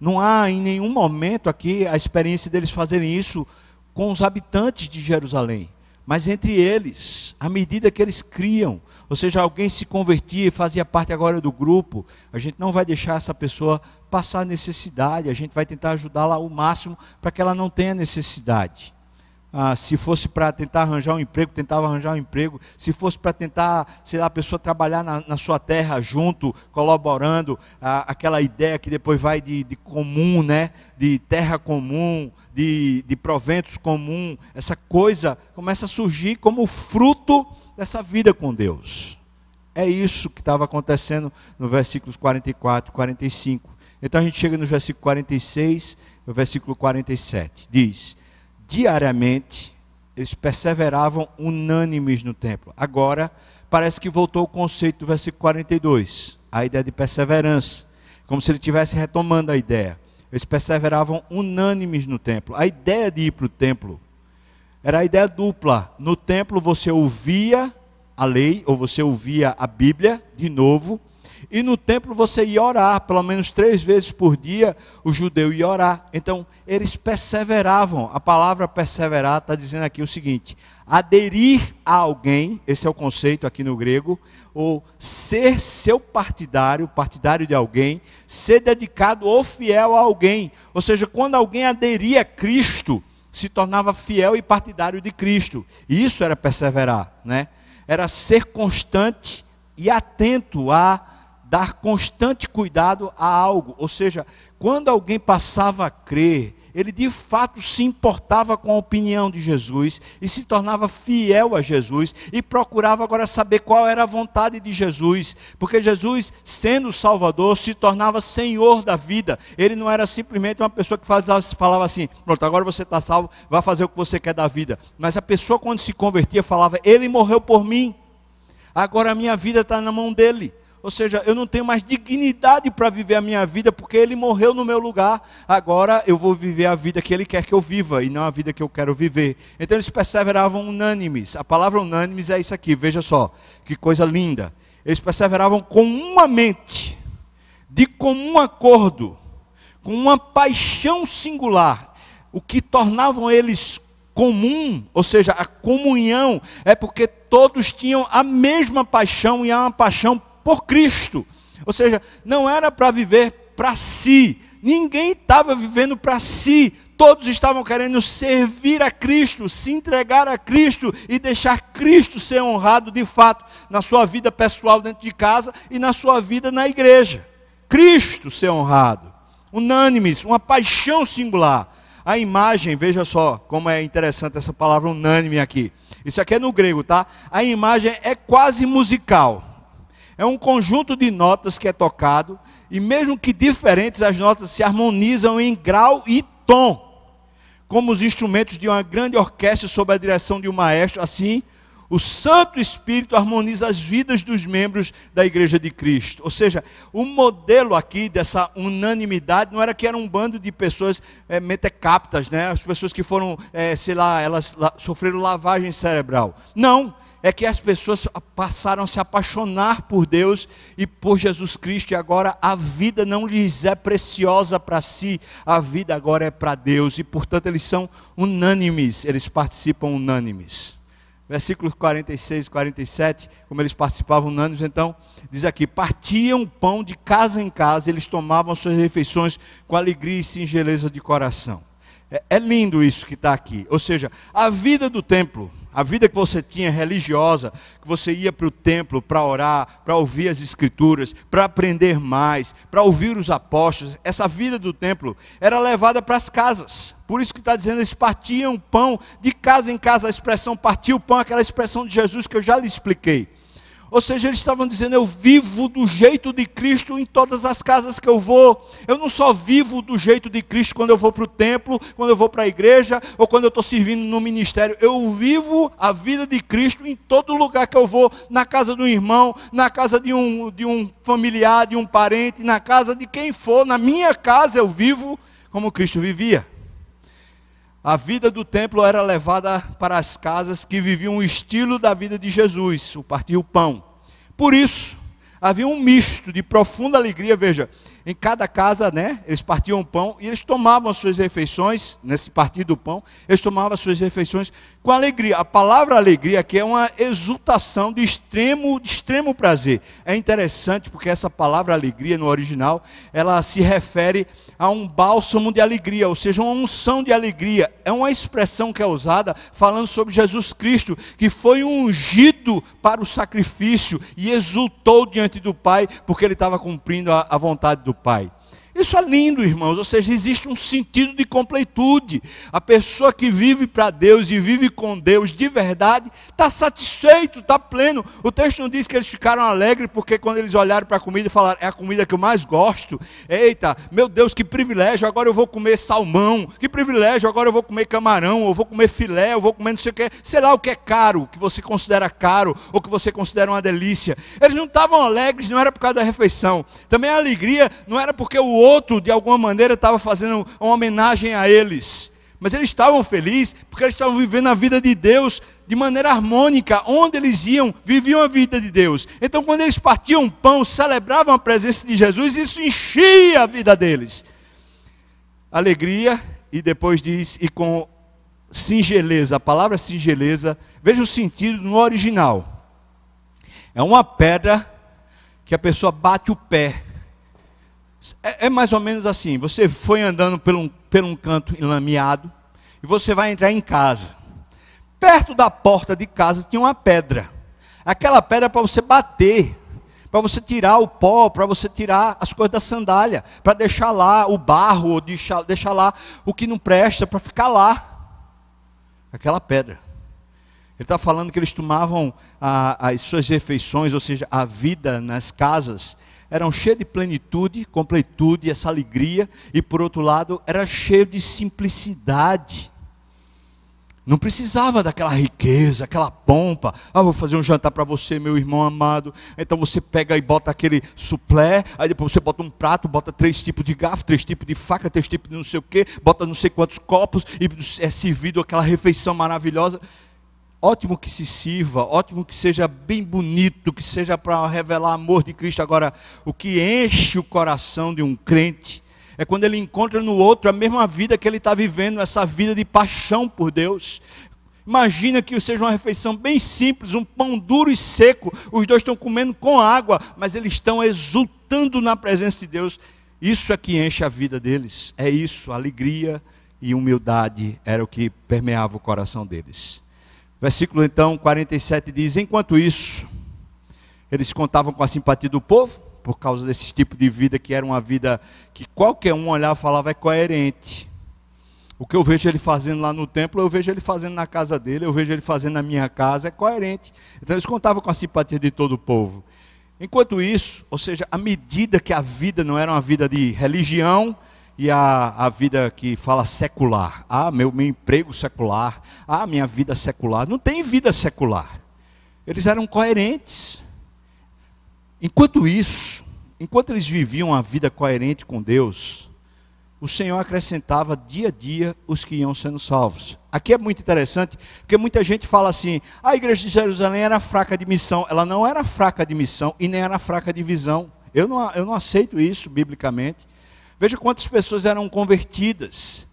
Não há em nenhum momento aqui a experiência deles fazerem isso com os habitantes de Jerusalém mas entre eles, à medida que eles criam, ou seja, alguém se convertia e fazia parte agora do grupo, a gente não vai deixar essa pessoa passar necessidade, a gente vai tentar ajudá-la ao máximo para que ela não tenha necessidade ah, se fosse para tentar arranjar um emprego, tentava arranjar um emprego. Se fosse para tentar, sei lá, a pessoa trabalhar na, na sua terra junto, colaborando, ah, aquela ideia que depois vai de, de, comum, né? De terra comum, de, de proventos comum. Essa coisa começa a surgir como fruto dessa vida com Deus. É isso que estava acontecendo no versículos 44 e 45. Então a gente chega no versículo 46, no versículo 47. Diz diariamente, eles perseveravam unânimes no templo. Agora, parece que voltou o conceito do versículo 42, a ideia de perseverança, como se ele estivesse retomando a ideia. Eles perseveravam unânimes no templo. A ideia de ir para o templo era a ideia dupla. No templo você ouvia a lei, ou você ouvia a Bíblia de novo, e no templo você ia orar, pelo menos três vezes por dia o judeu ia orar. Então eles perseveravam. A palavra perseverar está dizendo aqui o seguinte: aderir a alguém, esse é o conceito aqui no grego, ou ser seu partidário, partidário de alguém, ser dedicado ou fiel a alguém. Ou seja, quando alguém aderia a Cristo, se tornava fiel e partidário de Cristo. E isso era perseverar, né? Era ser constante e atento a dar constante cuidado a algo. Ou seja, quando alguém passava a crer, ele de fato se importava com a opinião de Jesus e se tornava fiel a Jesus e procurava agora saber qual era a vontade de Jesus, porque Jesus, sendo Salvador, se tornava Senhor da vida. Ele não era simplesmente uma pessoa que fazia, falava assim: pronto, agora você está salvo, vai fazer o que você quer da vida. Mas a pessoa, quando se convertia, falava: Ele morreu por mim, agora a minha vida está na mão dele. Ou seja, eu não tenho mais dignidade para viver a minha vida porque ele morreu no meu lugar. Agora eu vou viver a vida que ele quer que eu viva e não a vida que eu quero viver. Então eles perseveravam unânimes. A palavra unânimes é isso aqui, veja só, que coisa linda. Eles perseveravam com uma mente, de comum acordo, com uma paixão singular. o que tornavam eles comum, ou seja, a comunhão, é porque todos tinham a mesma paixão e uma paixão por Cristo. Ou seja, não era para viver para si, ninguém estava vivendo para si, todos estavam querendo servir a Cristo, se entregar a Cristo e deixar Cristo ser honrado de fato na sua vida pessoal dentro de casa e na sua vida na igreja. Cristo ser honrado, unânimes, uma paixão singular. A imagem, veja só como é interessante essa palavra unânime aqui. Isso aqui é no grego, tá? A imagem é quase musical. É um conjunto de notas que é tocado, e mesmo que diferentes, as notas se harmonizam em grau e tom. Como os instrumentos de uma grande orquestra sob a direção de um maestro, assim o Santo Espírito harmoniza as vidas dos membros da Igreja de Cristo. Ou seja, o modelo aqui dessa unanimidade não era que era um bando de pessoas é, metecaptas, né? as pessoas que foram, é, sei lá, elas la, sofreram lavagem cerebral. Não, é que as pessoas passaram a se apaixonar por Deus e por Jesus Cristo, e agora a vida não lhes é preciosa para si, a vida agora é para Deus, e portanto eles são unânimes, eles participam unânimes versículos 46 e 47, como eles participavam unânimes, então, diz aqui: partiam pão de casa em casa, eles tomavam suas refeições com alegria e singeleza de coração. É, é lindo isso que está aqui, ou seja, a vida do templo a vida que você tinha religiosa, que você ia para o templo para orar, para ouvir as escrituras, para aprender mais, para ouvir os apóstolos, essa vida do templo era levada para as casas. Por isso que está dizendo, eles partiam pão de casa em casa. A expressão partir o pão, aquela expressão de Jesus que eu já lhe expliquei. Ou seja, eles estavam dizendo: eu vivo do jeito de Cristo em todas as casas que eu vou. Eu não só vivo do jeito de Cristo quando eu vou para o templo, quando eu vou para a igreja ou quando eu estou servindo no ministério. Eu vivo a vida de Cristo em todo lugar que eu vou na casa do irmão, na casa de um, de um familiar, de um parente, na casa de quem for. Na minha casa eu vivo como Cristo vivia. A vida do templo era levada para as casas que viviam o estilo da vida de Jesus, o partir o pão. Por isso, havia um misto de profunda alegria, veja, em cada casa, né, eles partiam pão e eles tomavam as suas refeições, nesse partir do pão, eles tomavam as suas refeições com alegria. A palavra alegria aqui é uma exultação de extremo, de extremo prazer. É interessante porque essa palavra alegria no original, ela se refere a um bálsamo de alegria, ou seja, uma unção de alegria. É uma expressão que é usada falando sobre Jesus Cristo, que foi ungido para o sacrifício e exultou diante do Pai, porque ele estava cumprindo a, a vontade do Pai. Isso é lindo, irmãos, ou seja, existe um sentido de completude. A pessoa que vive para Deus e vive com Deus de verdade, está satisfeito, está pleno. O texto não diz que eles ficaram alegres porque quando eles olharam para a comida e falaram, é a comida que eu mais gosto. Eita, meu Deus, que privilégio, agora eu vou comer salmão. Que privilégio, agora eu vou comer camarão, eu vou comer filé, eu vou comer não sei o que. Sei lá o que é caro, que você considera caro, ou que você considera uma delícia. Eles não estavam alegres, não era por causa da refeição. Também a alegria não era porque o outro, de alguma maneira, estava fazendo uma homenagem a eles. Mas eles estavam felizes porque eles estavam vivendo a vida de Deus de maneira harmônica, onde eles iam, viviam a vida de Deus. Então, quando eles partiam pão, celebravam a presença de Jesus, isso enchia a vida deles. Alegria, e depois diz, e com singeleza, a palavra singeleza, veja o sentido no original. É uma pedra que a pessoa bate o pé é, é, mais ou menos assim: você foi andando por um, por um canto enlameado e você vai entrar em casa. Perto da porta de casa tinha uma pedra. Aquela pedra é para você bater, para você tirar o pó, para você tirar as coisas da sandália, para deixar lá o barro, ou deixar, deixar lá o que não presta, para ficar lá. Aquela pedra. Ele está falando que eles tomavam a, as suas refeições, ou seja, a vida nas casas, eram cheios de plenitude, completude, essa alegria, e por outro lado, era cheio de simplicidade. Não precisava daquela riqueza, aquela pompa. Ah, vou fazer um jantar para você, meu irmão amado. Então você pega e bota aquele suplé, aí depois você bota um prato, bota três tipos de garfo, três tipos de faca, três tipos de não sei o quê, bota não sei quantos copos e é servido aquela refeição maravilhosa. Ótimo que se sirva, ótimo que seja bem bonito, que seja para revelar amor de Cristo. Agora, o que enche o coração de um crente É quando ele encontra no outro a mesma vida que ele está vivendo, essa vida de paixão por Deus. Imagina que seja uma refeição bem simples, um pão duro e seco. Os dois estão comendo com água, mas eles estão exultando na presença de Deus. Isso é que enche a vida deles. É isso, alegria e humildade era o que permeava o coração deles. Versículo então 47 diz: Enquanto isso, eles contavam com a simpatia do povo, por causa desse tipo de vida que era uma vida que qualquer um olhava e falava é coerente. O que eu vejo ele fazendo lá no templo, eu vejo ele fazendo na casa dele, eu vejo ele fazendo na minha casa, é coerente. Então eles contavam com a simpatia de todo o povo. Enquanto isso, ou seja, à medida que a vida não era uma vida de religião, e a, a vida que fala secular. Ah, meu, meu emprego secular. Ah, minha vida secular. Não tem vida secular. Eles eram coerentes. Enquanto isso, enquanto eles viviam a vida coerente com Deus, o Senhor acrescentava dia a dia os que iam sendo salvos. Aqui é muito interessante, porque muita gente fala assim: a igreja de Jerusalém era fraca de missão. Ela não era fraca de missão e nem era fraca de visão. Eu não, eu não aceito isso biblicamente. Veja quantas pessoas eram convertidas.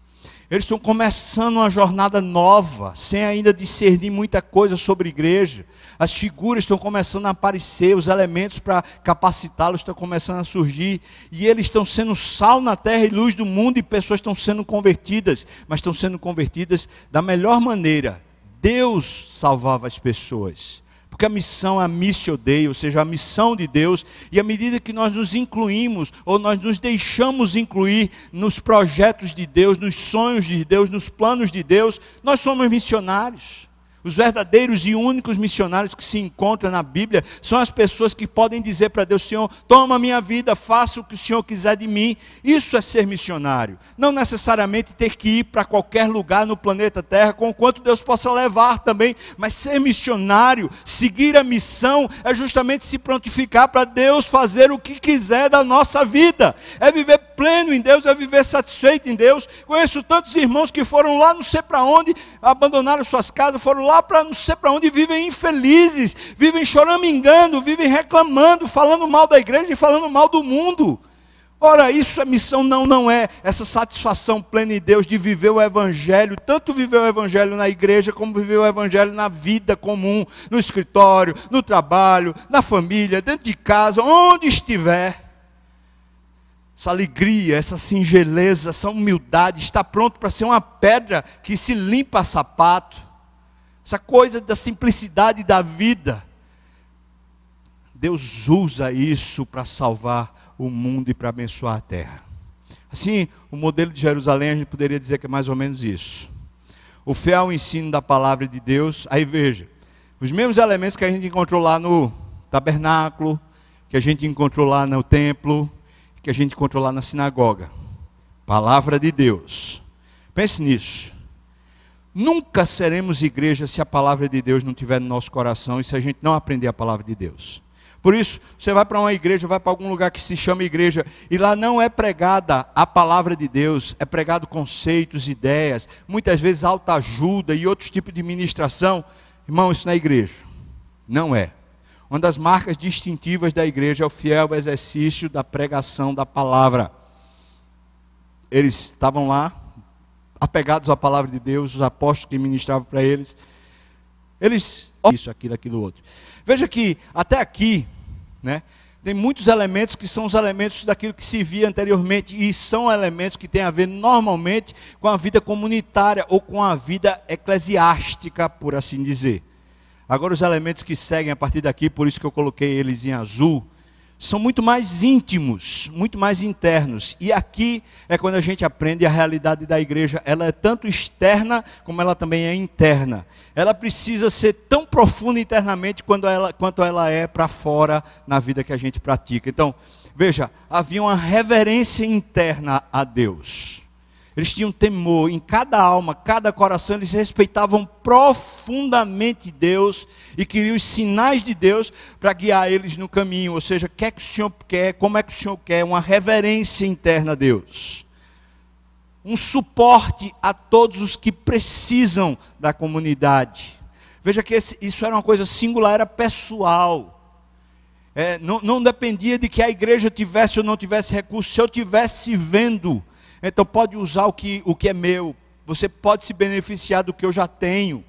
Eles estão começando uma jornada nova, sem ainda discernir muita coisa sobre igreja. As figuras estão começando a aparecer, os elementos para capacitá-los estão começando a surgir. E eles estão sendo sal na terra e luz do mundo, e pessoas estão sendo convertidas, mas estão sendo convertidas da melhor maneira. Deus salvava as pessoas. Porque a missão é a missio Dei, ou seja, a missão de Deus, e à medida que nós nos incluímos, ou nós nos deixamos incluir nos projetos de Deus, nos sonhos de Deus, nos planos de Deus, nós somos missionários. Os verdadeiros e únicos missionários que se encontram na Bíblia são as pessoas que podem dizer para Deus: Senhor, toma minha vida, faça o que o Senhor quiser de mim. Isso é ser missionário. Não necessariamente ter que ir para qualquer lugar no planeta Terra, com quanto Deus possa levar também, mas ser missionário, seguir a missão, é justamente se prontificar para Deus fazer o que quiser da nossa vida. É viver pleno em Deus, é viver satisfeito em Deus. Conheço tantos irmãos que foram lá, não sei para onde, abandonaram suas casas, foram lá para não sei para onde vivem infelizes, vivem choramingando, vivem reclamando, falando mal da igreja e falando mal do mundo. Ora, isso é missão, não, não é essa satisfação plena em Deus de viver o Evangelho, tanto viver o Evangelho na igreja, como viver o Evangelho na vida comum, no escritório, no trabalho, na família, dentro de casa, onde estiver. Essa alegria, essa singeleza, essa humildade está pronto para ser uma pedra que se limpa a sapato essa coisa da simplicidade da vida. Deus usa isso para salvar o mundo e para abençoar a terra. Assim, o modelo de Jerusalém a gente poderia dizer que é mais ou menos isso. O fiel ensino da palavra de Deus, aí veja, os mesmos elementos que a gente encontrou lá no tabernáculo, que a gente encontrou lá no templo, que a gente encontrou lá na sinagoga. Palavra de Deus. Pense nisso. Nunca seremos igreja se a palavra de Deus não estiver no nosso coração e se a gente não aprender a palavra de Deus. Por isso, você vai para uma igreja, vai para algum lugar que se chama igreja, e lá não é pregada a palavra de Deus, é pregado conceitos, ideias, muitas vezes alta ajuda e outros tipos de ministração. Irmão, isso não é igreja. Não é. Uma das marcas distintivas da igreja é o fiel exercício da pregação da palavra. Eles estavam lá, apegados à palavra de Deus, os apóstolos que ministravam para eles. Eles, isso, aquilo, aquilo outro. Veja que até aqui, né, tem muitos elementos que são os elementos daquilo que se via anteriormente e são elementos que têm a ver normalmente com a vida comunitária ou com a vida eclesiástica, por assim dizer. Agora os elementos que seguem a partir daqui, por isso que eu coloquei eles em azul, são muito mais íntimos, muito mais internos. E aqui é quando a gente aprende a realidade da igreja. Ela é tanto externa como ela também é interna. Ela precisa ser tão profunda internamente quanto ela, quanto ela é para fora na vida que a gente pratica. Então, veja, havia uma reverência interna a Deus. Eles tinham temor em cada alma, cada coração, eles respeitavam profundamente Deus e queriam os sinais de Deus para guiar eles no caminho. Ou seja, o que é que o Senhor quer, como é que o Senhor quer, uma reverência interna a Deus. Um suporte a todos os que precisam da comunidade. Veja que esse, isso era uma coisa singular, era pessoal. É, não, não dependia de que a igreja tivesse ou não tivesse recurso. Se eu tivesse vendo, então pode usar o que, o que é meu. Você pode se beneficiar do que eu já tenho.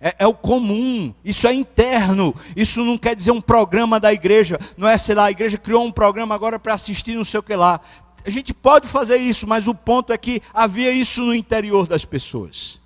É, é, o comum, isso é interno, isso não quer dizer um programa da igreja, não é, sei lá, a igreja criou um programa agora para assistir não sei o que lá. A gente pode fazer isso, mas o ponto é que havia isso no interior das pessoas.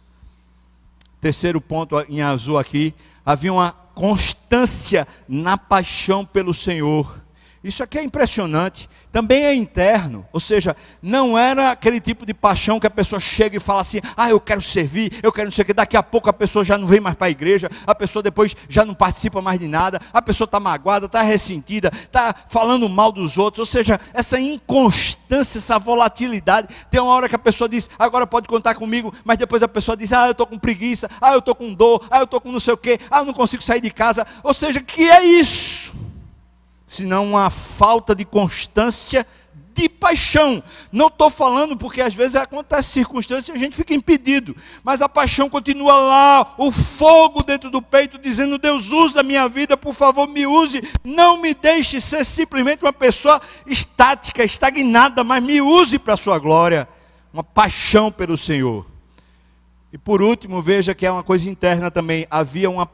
Terceiro ponto em azul aqui, havia uma constância na paixão pelo Senhor. Isso aqui é impressionante. Também é interno, ou seja, não era aquele tipo de paixão que a pessoa chega e fala assim: ah, eu quero servir, eu quero não sei o que. Daqui a pouco a pessoa já não vem mais para a igreja, a pessoa depois já não participa mais de nada, a pessoa está magoada, está ressentida, está falando mal dos outros. Ou seja, essa inconstância, essa volatilidade. Tem uma hora que a pessoa diz: agora pode contar comigo, mas depois a pessoa diz: ah, eu estou com preguiça, ah, eu estou com dor, ah, eu estou com não sei o que, ah, eu não consigo sair de casa. Ou seja, que é isso? Senão uma falta de constância de paixão. Não estou falando porque às vezes acontece circunstância e a gente fica impedido, mas a paixão continua lá, o fogo dentro do peito, dizendo: Deus, usa a minha vida, por favor, me use. Não me deixe ser simplesmente uma pessoa estática, estagnada, mas me use para a sua glória. Uma paixão pelo Senhor. E por último, veja que é uma coisa interna também. Havia uma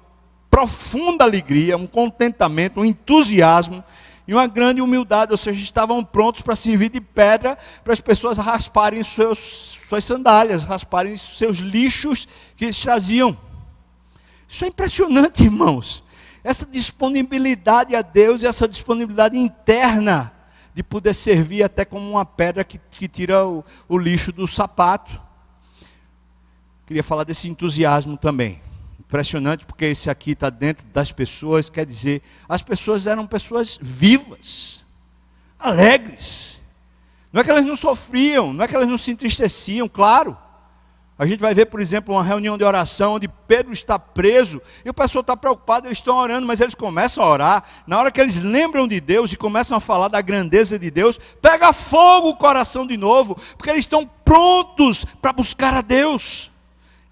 profunda alegria, um contentamento, um entusiasmo e uma grande humildade, ou seja, estavam prontos para servir de pedra para as pessoas rasparem seus, suas sandálias, rasparem seus lixos que eles traziam. Isso é impressionante, irmãos. Essa disponibilidade a Deus e essa disponibilidade interna de poder servir até como uma pedra que, que tira o, o lixo do sapato. Queria falar desse entusiasmo também. Impressionante, porque esse aqui está dentro das pessoas, quer dizer, as pessoas eram pessoas vivas, alegres. Não é que elas não sofriam, não é que elas não se entristeciam, claro. A gente vai ver, por exemplo, uma reunião de oração onde Pedro está preso e o pessoal está preocupado, eles estão orando, mas eles começam a orar. Na hora que eles lembram de Deus e começam a falar da grandeza de Deus, pega fogo o coração de novo, porque eles estão prontos para buscar a Deus.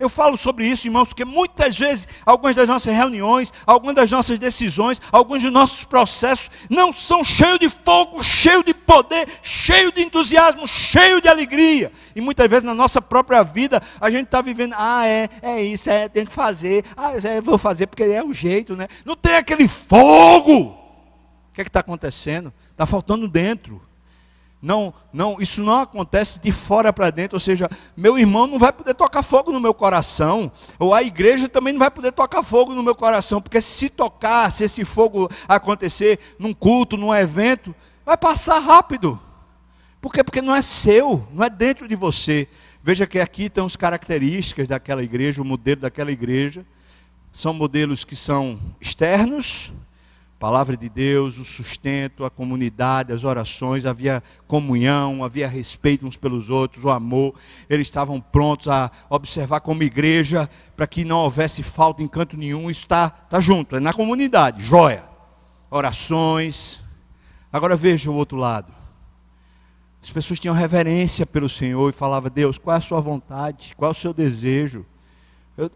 Eu falo sobre isso, irmãos, porque muitas vezes, algumas das nossas reuniões, algumas das nossas decisões, alguns dos nossos processos não são cheios de fogo, cheios de poder, cheios de entusiasmo, cheios de alegria. E muitas vezes na nossa própria vida, a gente está vivendo, ah, é, é isso, é, tem que fazer, ah, é, vou fazer porque é o jeito, né? Não tem aquele fogo. O que é que está acontecendo? Está faltando dentro. Não, não, isso não acontece de fora para dentro, ou seja, meu irmão não vai poder tocar fogo no meu coração, ou a igreja também não vai poder tocar fogo no meu coração, porque se tocar, se esse fogo acontecer num culto, num evento, vai passar rápido. Por quê? Porque não é seu, não é dentro de você. Veja que aqui estão as características daquela igreja, o modelo daquela igreja. São modelos que são externos, palavra de Deus, o sustento, a comunidade, as orações, havia comunhão, havia respeito uns pelos outros, o amor. Eles estavam prontos a observar como igreja, para que não houvesse falta em canto nenhum. Isso está tá junto, é na comunidade, joia. Orações. Agora veja o outro lado. As pessoas tinham reverência pelo Senhor e falavam, Deus, qual é a sua vontade? Qual é o seu desejo?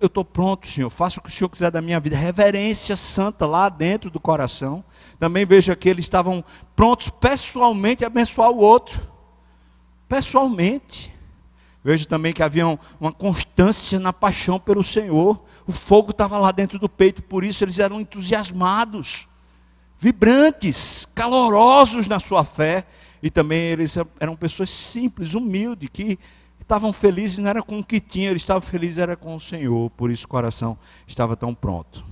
Eu estou pronto, Senhor, faça o que o Senhor quiser da minha vida. Reverência santa lá dentro do coração. Também veja que eles estavam prontos pessoalmente a abençoar o outro. Pessoalmente. Vejo também que havia uma constância na paixão pelo Senhor. O fogo estava lá dentro do peito, por isso eles eram entusiasmados, vibrantes, calorosos na sua fé. E também eles eram pessoas simples, humildes, que estavam felizes não era com o que tinham, eles estavam felizes era com o Senhor, por isso o coração estava tão pronto.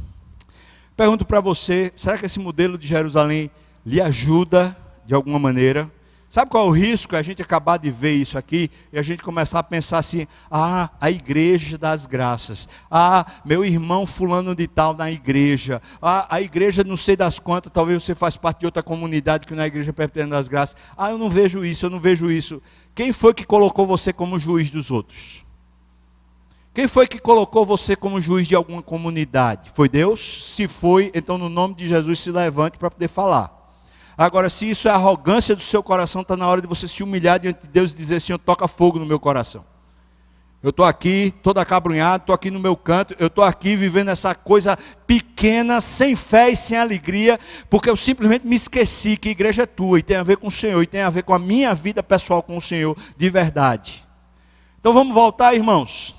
Pergunto para você, será que esse modelo de Jerusalém lhe ajuda de alguma maneira? Sabe qual é o risco? A gente acabar de ver isso aqui e a gente começar a pensar assim: ah, a igreja das graças, ah, meu irmão fulano de tal na igreja, ah, a igreja não sei das quantas, talvez você faz parte de outra comunidade que não é igreja perpetente das graças. Ah, eu não vejo isso, eu não vejo isso. Quem foi que colocou você como juiz dos outros? Quem foi que colocou você como juiz de alguma comunidade? Foi Deus? Se foi, então no nome de Jesus se levante para poder falar. Agora, se isso é arrogância do seu coração, está na hora de você se humilhar diante de Deus e dizer: Senhor, toca fogo no meu coração. Eu estou aqui, todo acabrunhado, estou aqui no meu canto, eu estou aqui vivendo essa coisa pequena, sem fé e sem alegria, porque eu simplesmente me esqueci que a igreja é tua e tem a ver com o Senhor, e tem a ver com a minha vida pessoal com o Senhor, de verdade. Então vamos voltar, irmãos.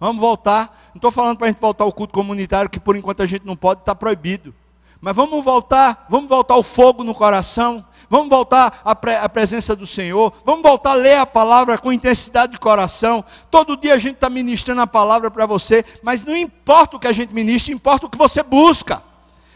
Vamos voltar. Não estou falando para a gente voltar ao culto comunitário, que por enquanto a gente não pode, está proibido. Mas vamos voltar, vamos voltar ao fogo no coração, vamos voltar à, pre à, presença do Senhor, vamos voltar a ler a palavra com intensidade de coração. Todo dia a gente está ministrando a palavra para você, mas não importa o que a gente ministra, importa o que você busca.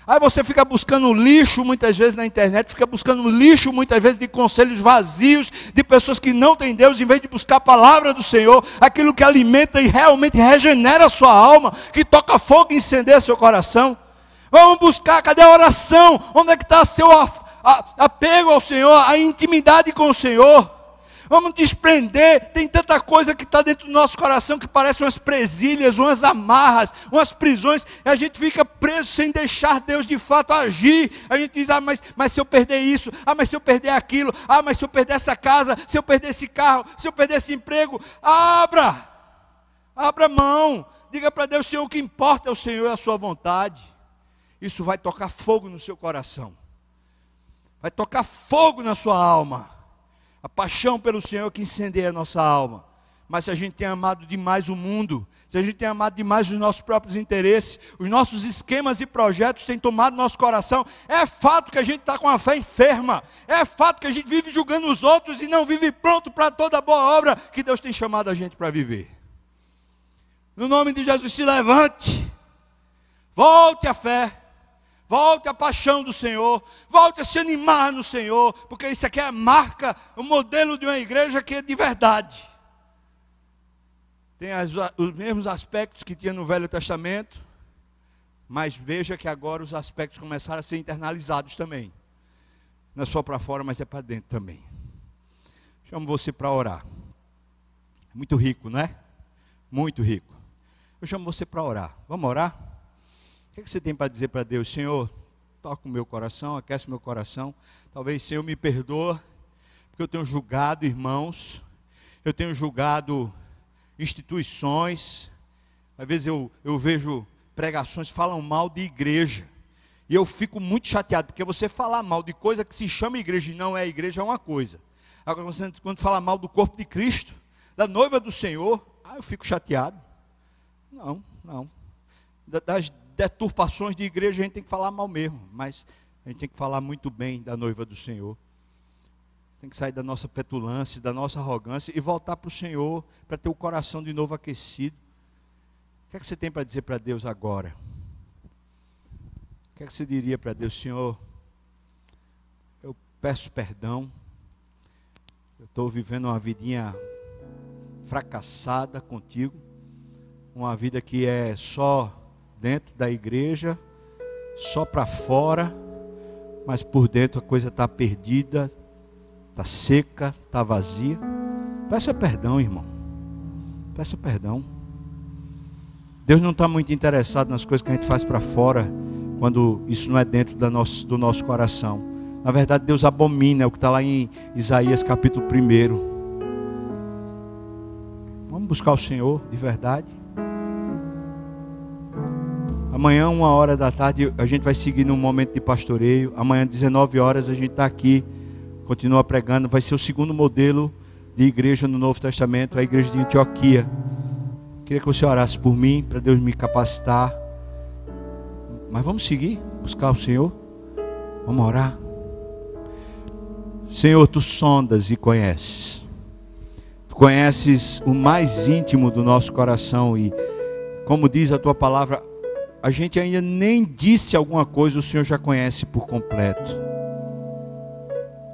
Aí você fica buscando lixo muitas vezes na internet, fica buscando lixo muitas vezes de conselhos vazios, de pessoas que não têm Deus, em vez de buscar a palavra do Senhor, aquilo que alimenta e realmente regenera a sua alma, que toca fogo e incendeia seu coração. Vamos buscar, cadê a oração? Onde é que está seu apego ao Senhor, a intimidade com o Senhor? Vamos desprender, tem tanta coisa que está dentro do nosso coração que parece umas presilhas, umas amarras, umas prisões, e a gente fica preso sem deixar Deus de fato agir. A gente diz, ah, mas, mas se eu perder isso, ah, mas se eu perder aquilo, ah, mas se eu perder essa casa, se eu perder esse carro, se eu perder esse emprego, abra, abra mão, diga para Deus, Senhor, o que importa é o Senhor e a sua vontade isso vai tocar fogo no seu coração, vai tocar fogo na sua alma. A paixão pelo Senhor que incendeia a nossa alma. Mas se a gente tem amado demais o mundo, se a gente tem amado demais os nossos próprios interesses, os nossos esquemas e projetos têm tomado nosso coração, é fato que a gente está com a fé enferma, é fato que a gente vive julgando os outros e não vive pronto para toda boa obra que Deus tem chamado a gente para viver. No nome de Jesus, se levante, volte à fé, Volte à paixão do Senhor, volte a se animar no Senhor, porque isso aqui é a marca, o modelo de uma igreja que é de verdade. Tem as, os mesmos aspectos que tinha no Velho Testamento, mas veja que agora os aspectos começaram a ser internalizados também. Não é só para fora, mas é para dentro também. Chamo você para orar. Muito rico, não é? Muito rico. Eu chamo você para orar. Vamos orar? O que, você tem para dizer para Deus? Senhor, toca o meu coração, aquece o meu coração. Talvez, Senhor, me perdoa, porque eu tenho julgado irmãos, eu tenho julgado instituições. Às vezes eu, eu vejo pregações que falam mal de igreja. E eu fico muito chateado, porque você falar mal de coisa que se chama igreja e não é igreja é uma coisa. Agora, quando fala mal do corpo de Cristo, da noiva do Senhor, ah, eu fico chateado. Não, não. Das deturpações de igreja a gente tem que falar mal mesmo, mas a gente tem que falar muito bem da noiva do Senhor. Tem que sair da nossa petulância, da nossa arrogância e voltar para o Senhor para ter o coração de novo aquecido. O que é que você tem para dizer para Deus agora? O que é que você diria para Deus, Senhor? Eu peço perdão. Eu estou vivendo uma vidinha fracassada contigo, uma vida que é só dentro da igreja, só para fora, mas por dentro a coisa está perdida, está seca, está vazia. Peça perdão, irmão. Peça perdão. Deus não está muito interessado nas coisas que a gente faz para fora, quando isso não é dentro nosso, do nosso coração. Na verdade, Deus abomina, é o que está lá em Isaías capítulo 1. Vamos buscar o Senhor de verdade. Amanhã, uma hora da tarde, a gente vai seguir num momento de pastoreio. Amanhã, 19 horas, a gente está aqui, continua pregando. Vai ser o segundo modelo de igreja no Novo Testamento, a igreja de Antioquia. Queria que você orasse por mim, para Deus me capacitar. Mas vamos seguir, buscar o Senhor. Vamos orar. Senhor, tu sondas e conheces. Tu conheces o mais íntimo do nosso coração e, como diz a tua palavra, a gente ainda nem disse alguma coisa, o Senhor já conhece por completo.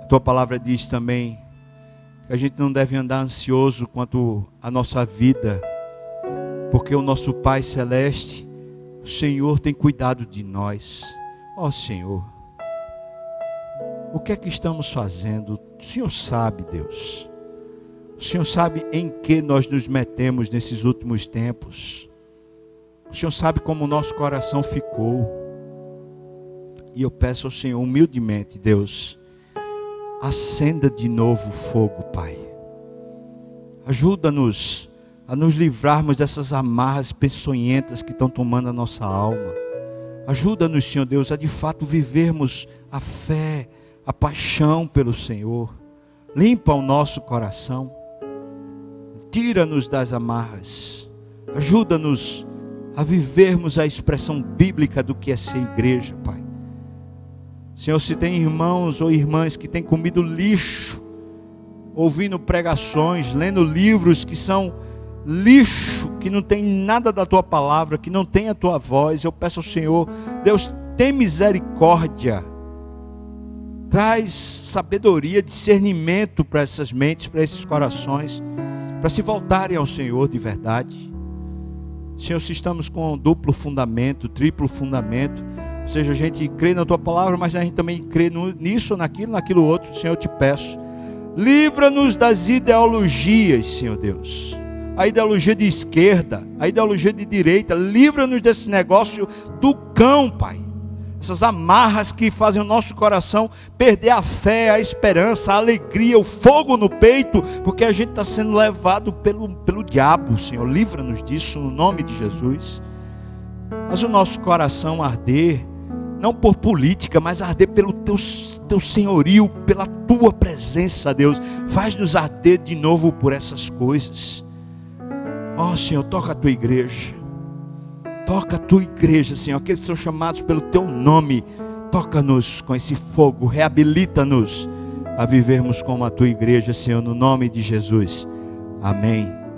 A tua palavra diz também que a gente não deve andar ansioso quanto à nossa vida, porque o nosso Pai Celeste, o Senhor tem cuidado de nós. Ó oh, Senhor, o que é que estamos fazendo? O Senhor sabe, Deus. O Senhor sabe em que nós nos metemos nesses últimos tempos. O Senhor sabe como o nosso coração ficou. E eu peço ao Senhor humildemente, Deus, acenda de novo o fogo, Pai. Ajuda-nos a nos livrarmos dessas amarras peçonhentas que estão tomando a nossa alma. Ajuda-nos, Senhor Deus, a de fato vivermos a fé, a paixão pelo Senhor. Limpa o nosso coração. Tira-nos das amarras. Ajuda-nos a vivermos a expressão bíblica do que é ser igreja, Pai. Senhor, se tem irmãos ou irmãs que têm comido lixo, ouvindo pregações, lendo livros que são lixo, que não tem nada da tua palavra, que não tem a tua voz, eu peço ao Senhor, Deus, tem misericórdia. Traz sabedoria, discernimento para essas mentes, para esses corações, para se voltarem ao Senhor de verdade. Senhor, se estamos com duplo fundamento, triplo fundamento, ou seja, a gente crê na tua palavra, mas a gente também crê nisso, naquilo, naquilo outro, Senhor, eu te peço. Livra-nos das ideologias, Senhor Deus. A ideologia de esquerda, a ideologia de direita, livra-nos desse negócio do cão, Pai essas amarras que fazem o nosso coração perder a fé, a esperança, a alegria, o fogo no peito, porque a gente está sendo levado pelo, pelo diabo, Senhor. Livra-nos disso no nome de Jesus. Mas o nosso coração arder, não por política, mas arder pelo teu, teu senhorio, pela tua presença, Deus. Faz-nos arder de novo por essas coisas. Ó oh, Senhor, toca a tua igreja. Toca a tua igreja, Senhor, aqueles que são chamados pelo teu nome. Toca-nos com esse fogo, reabilita-nos a vivermos como a tua igreja, Senhor, no nome de Jesus. Amém.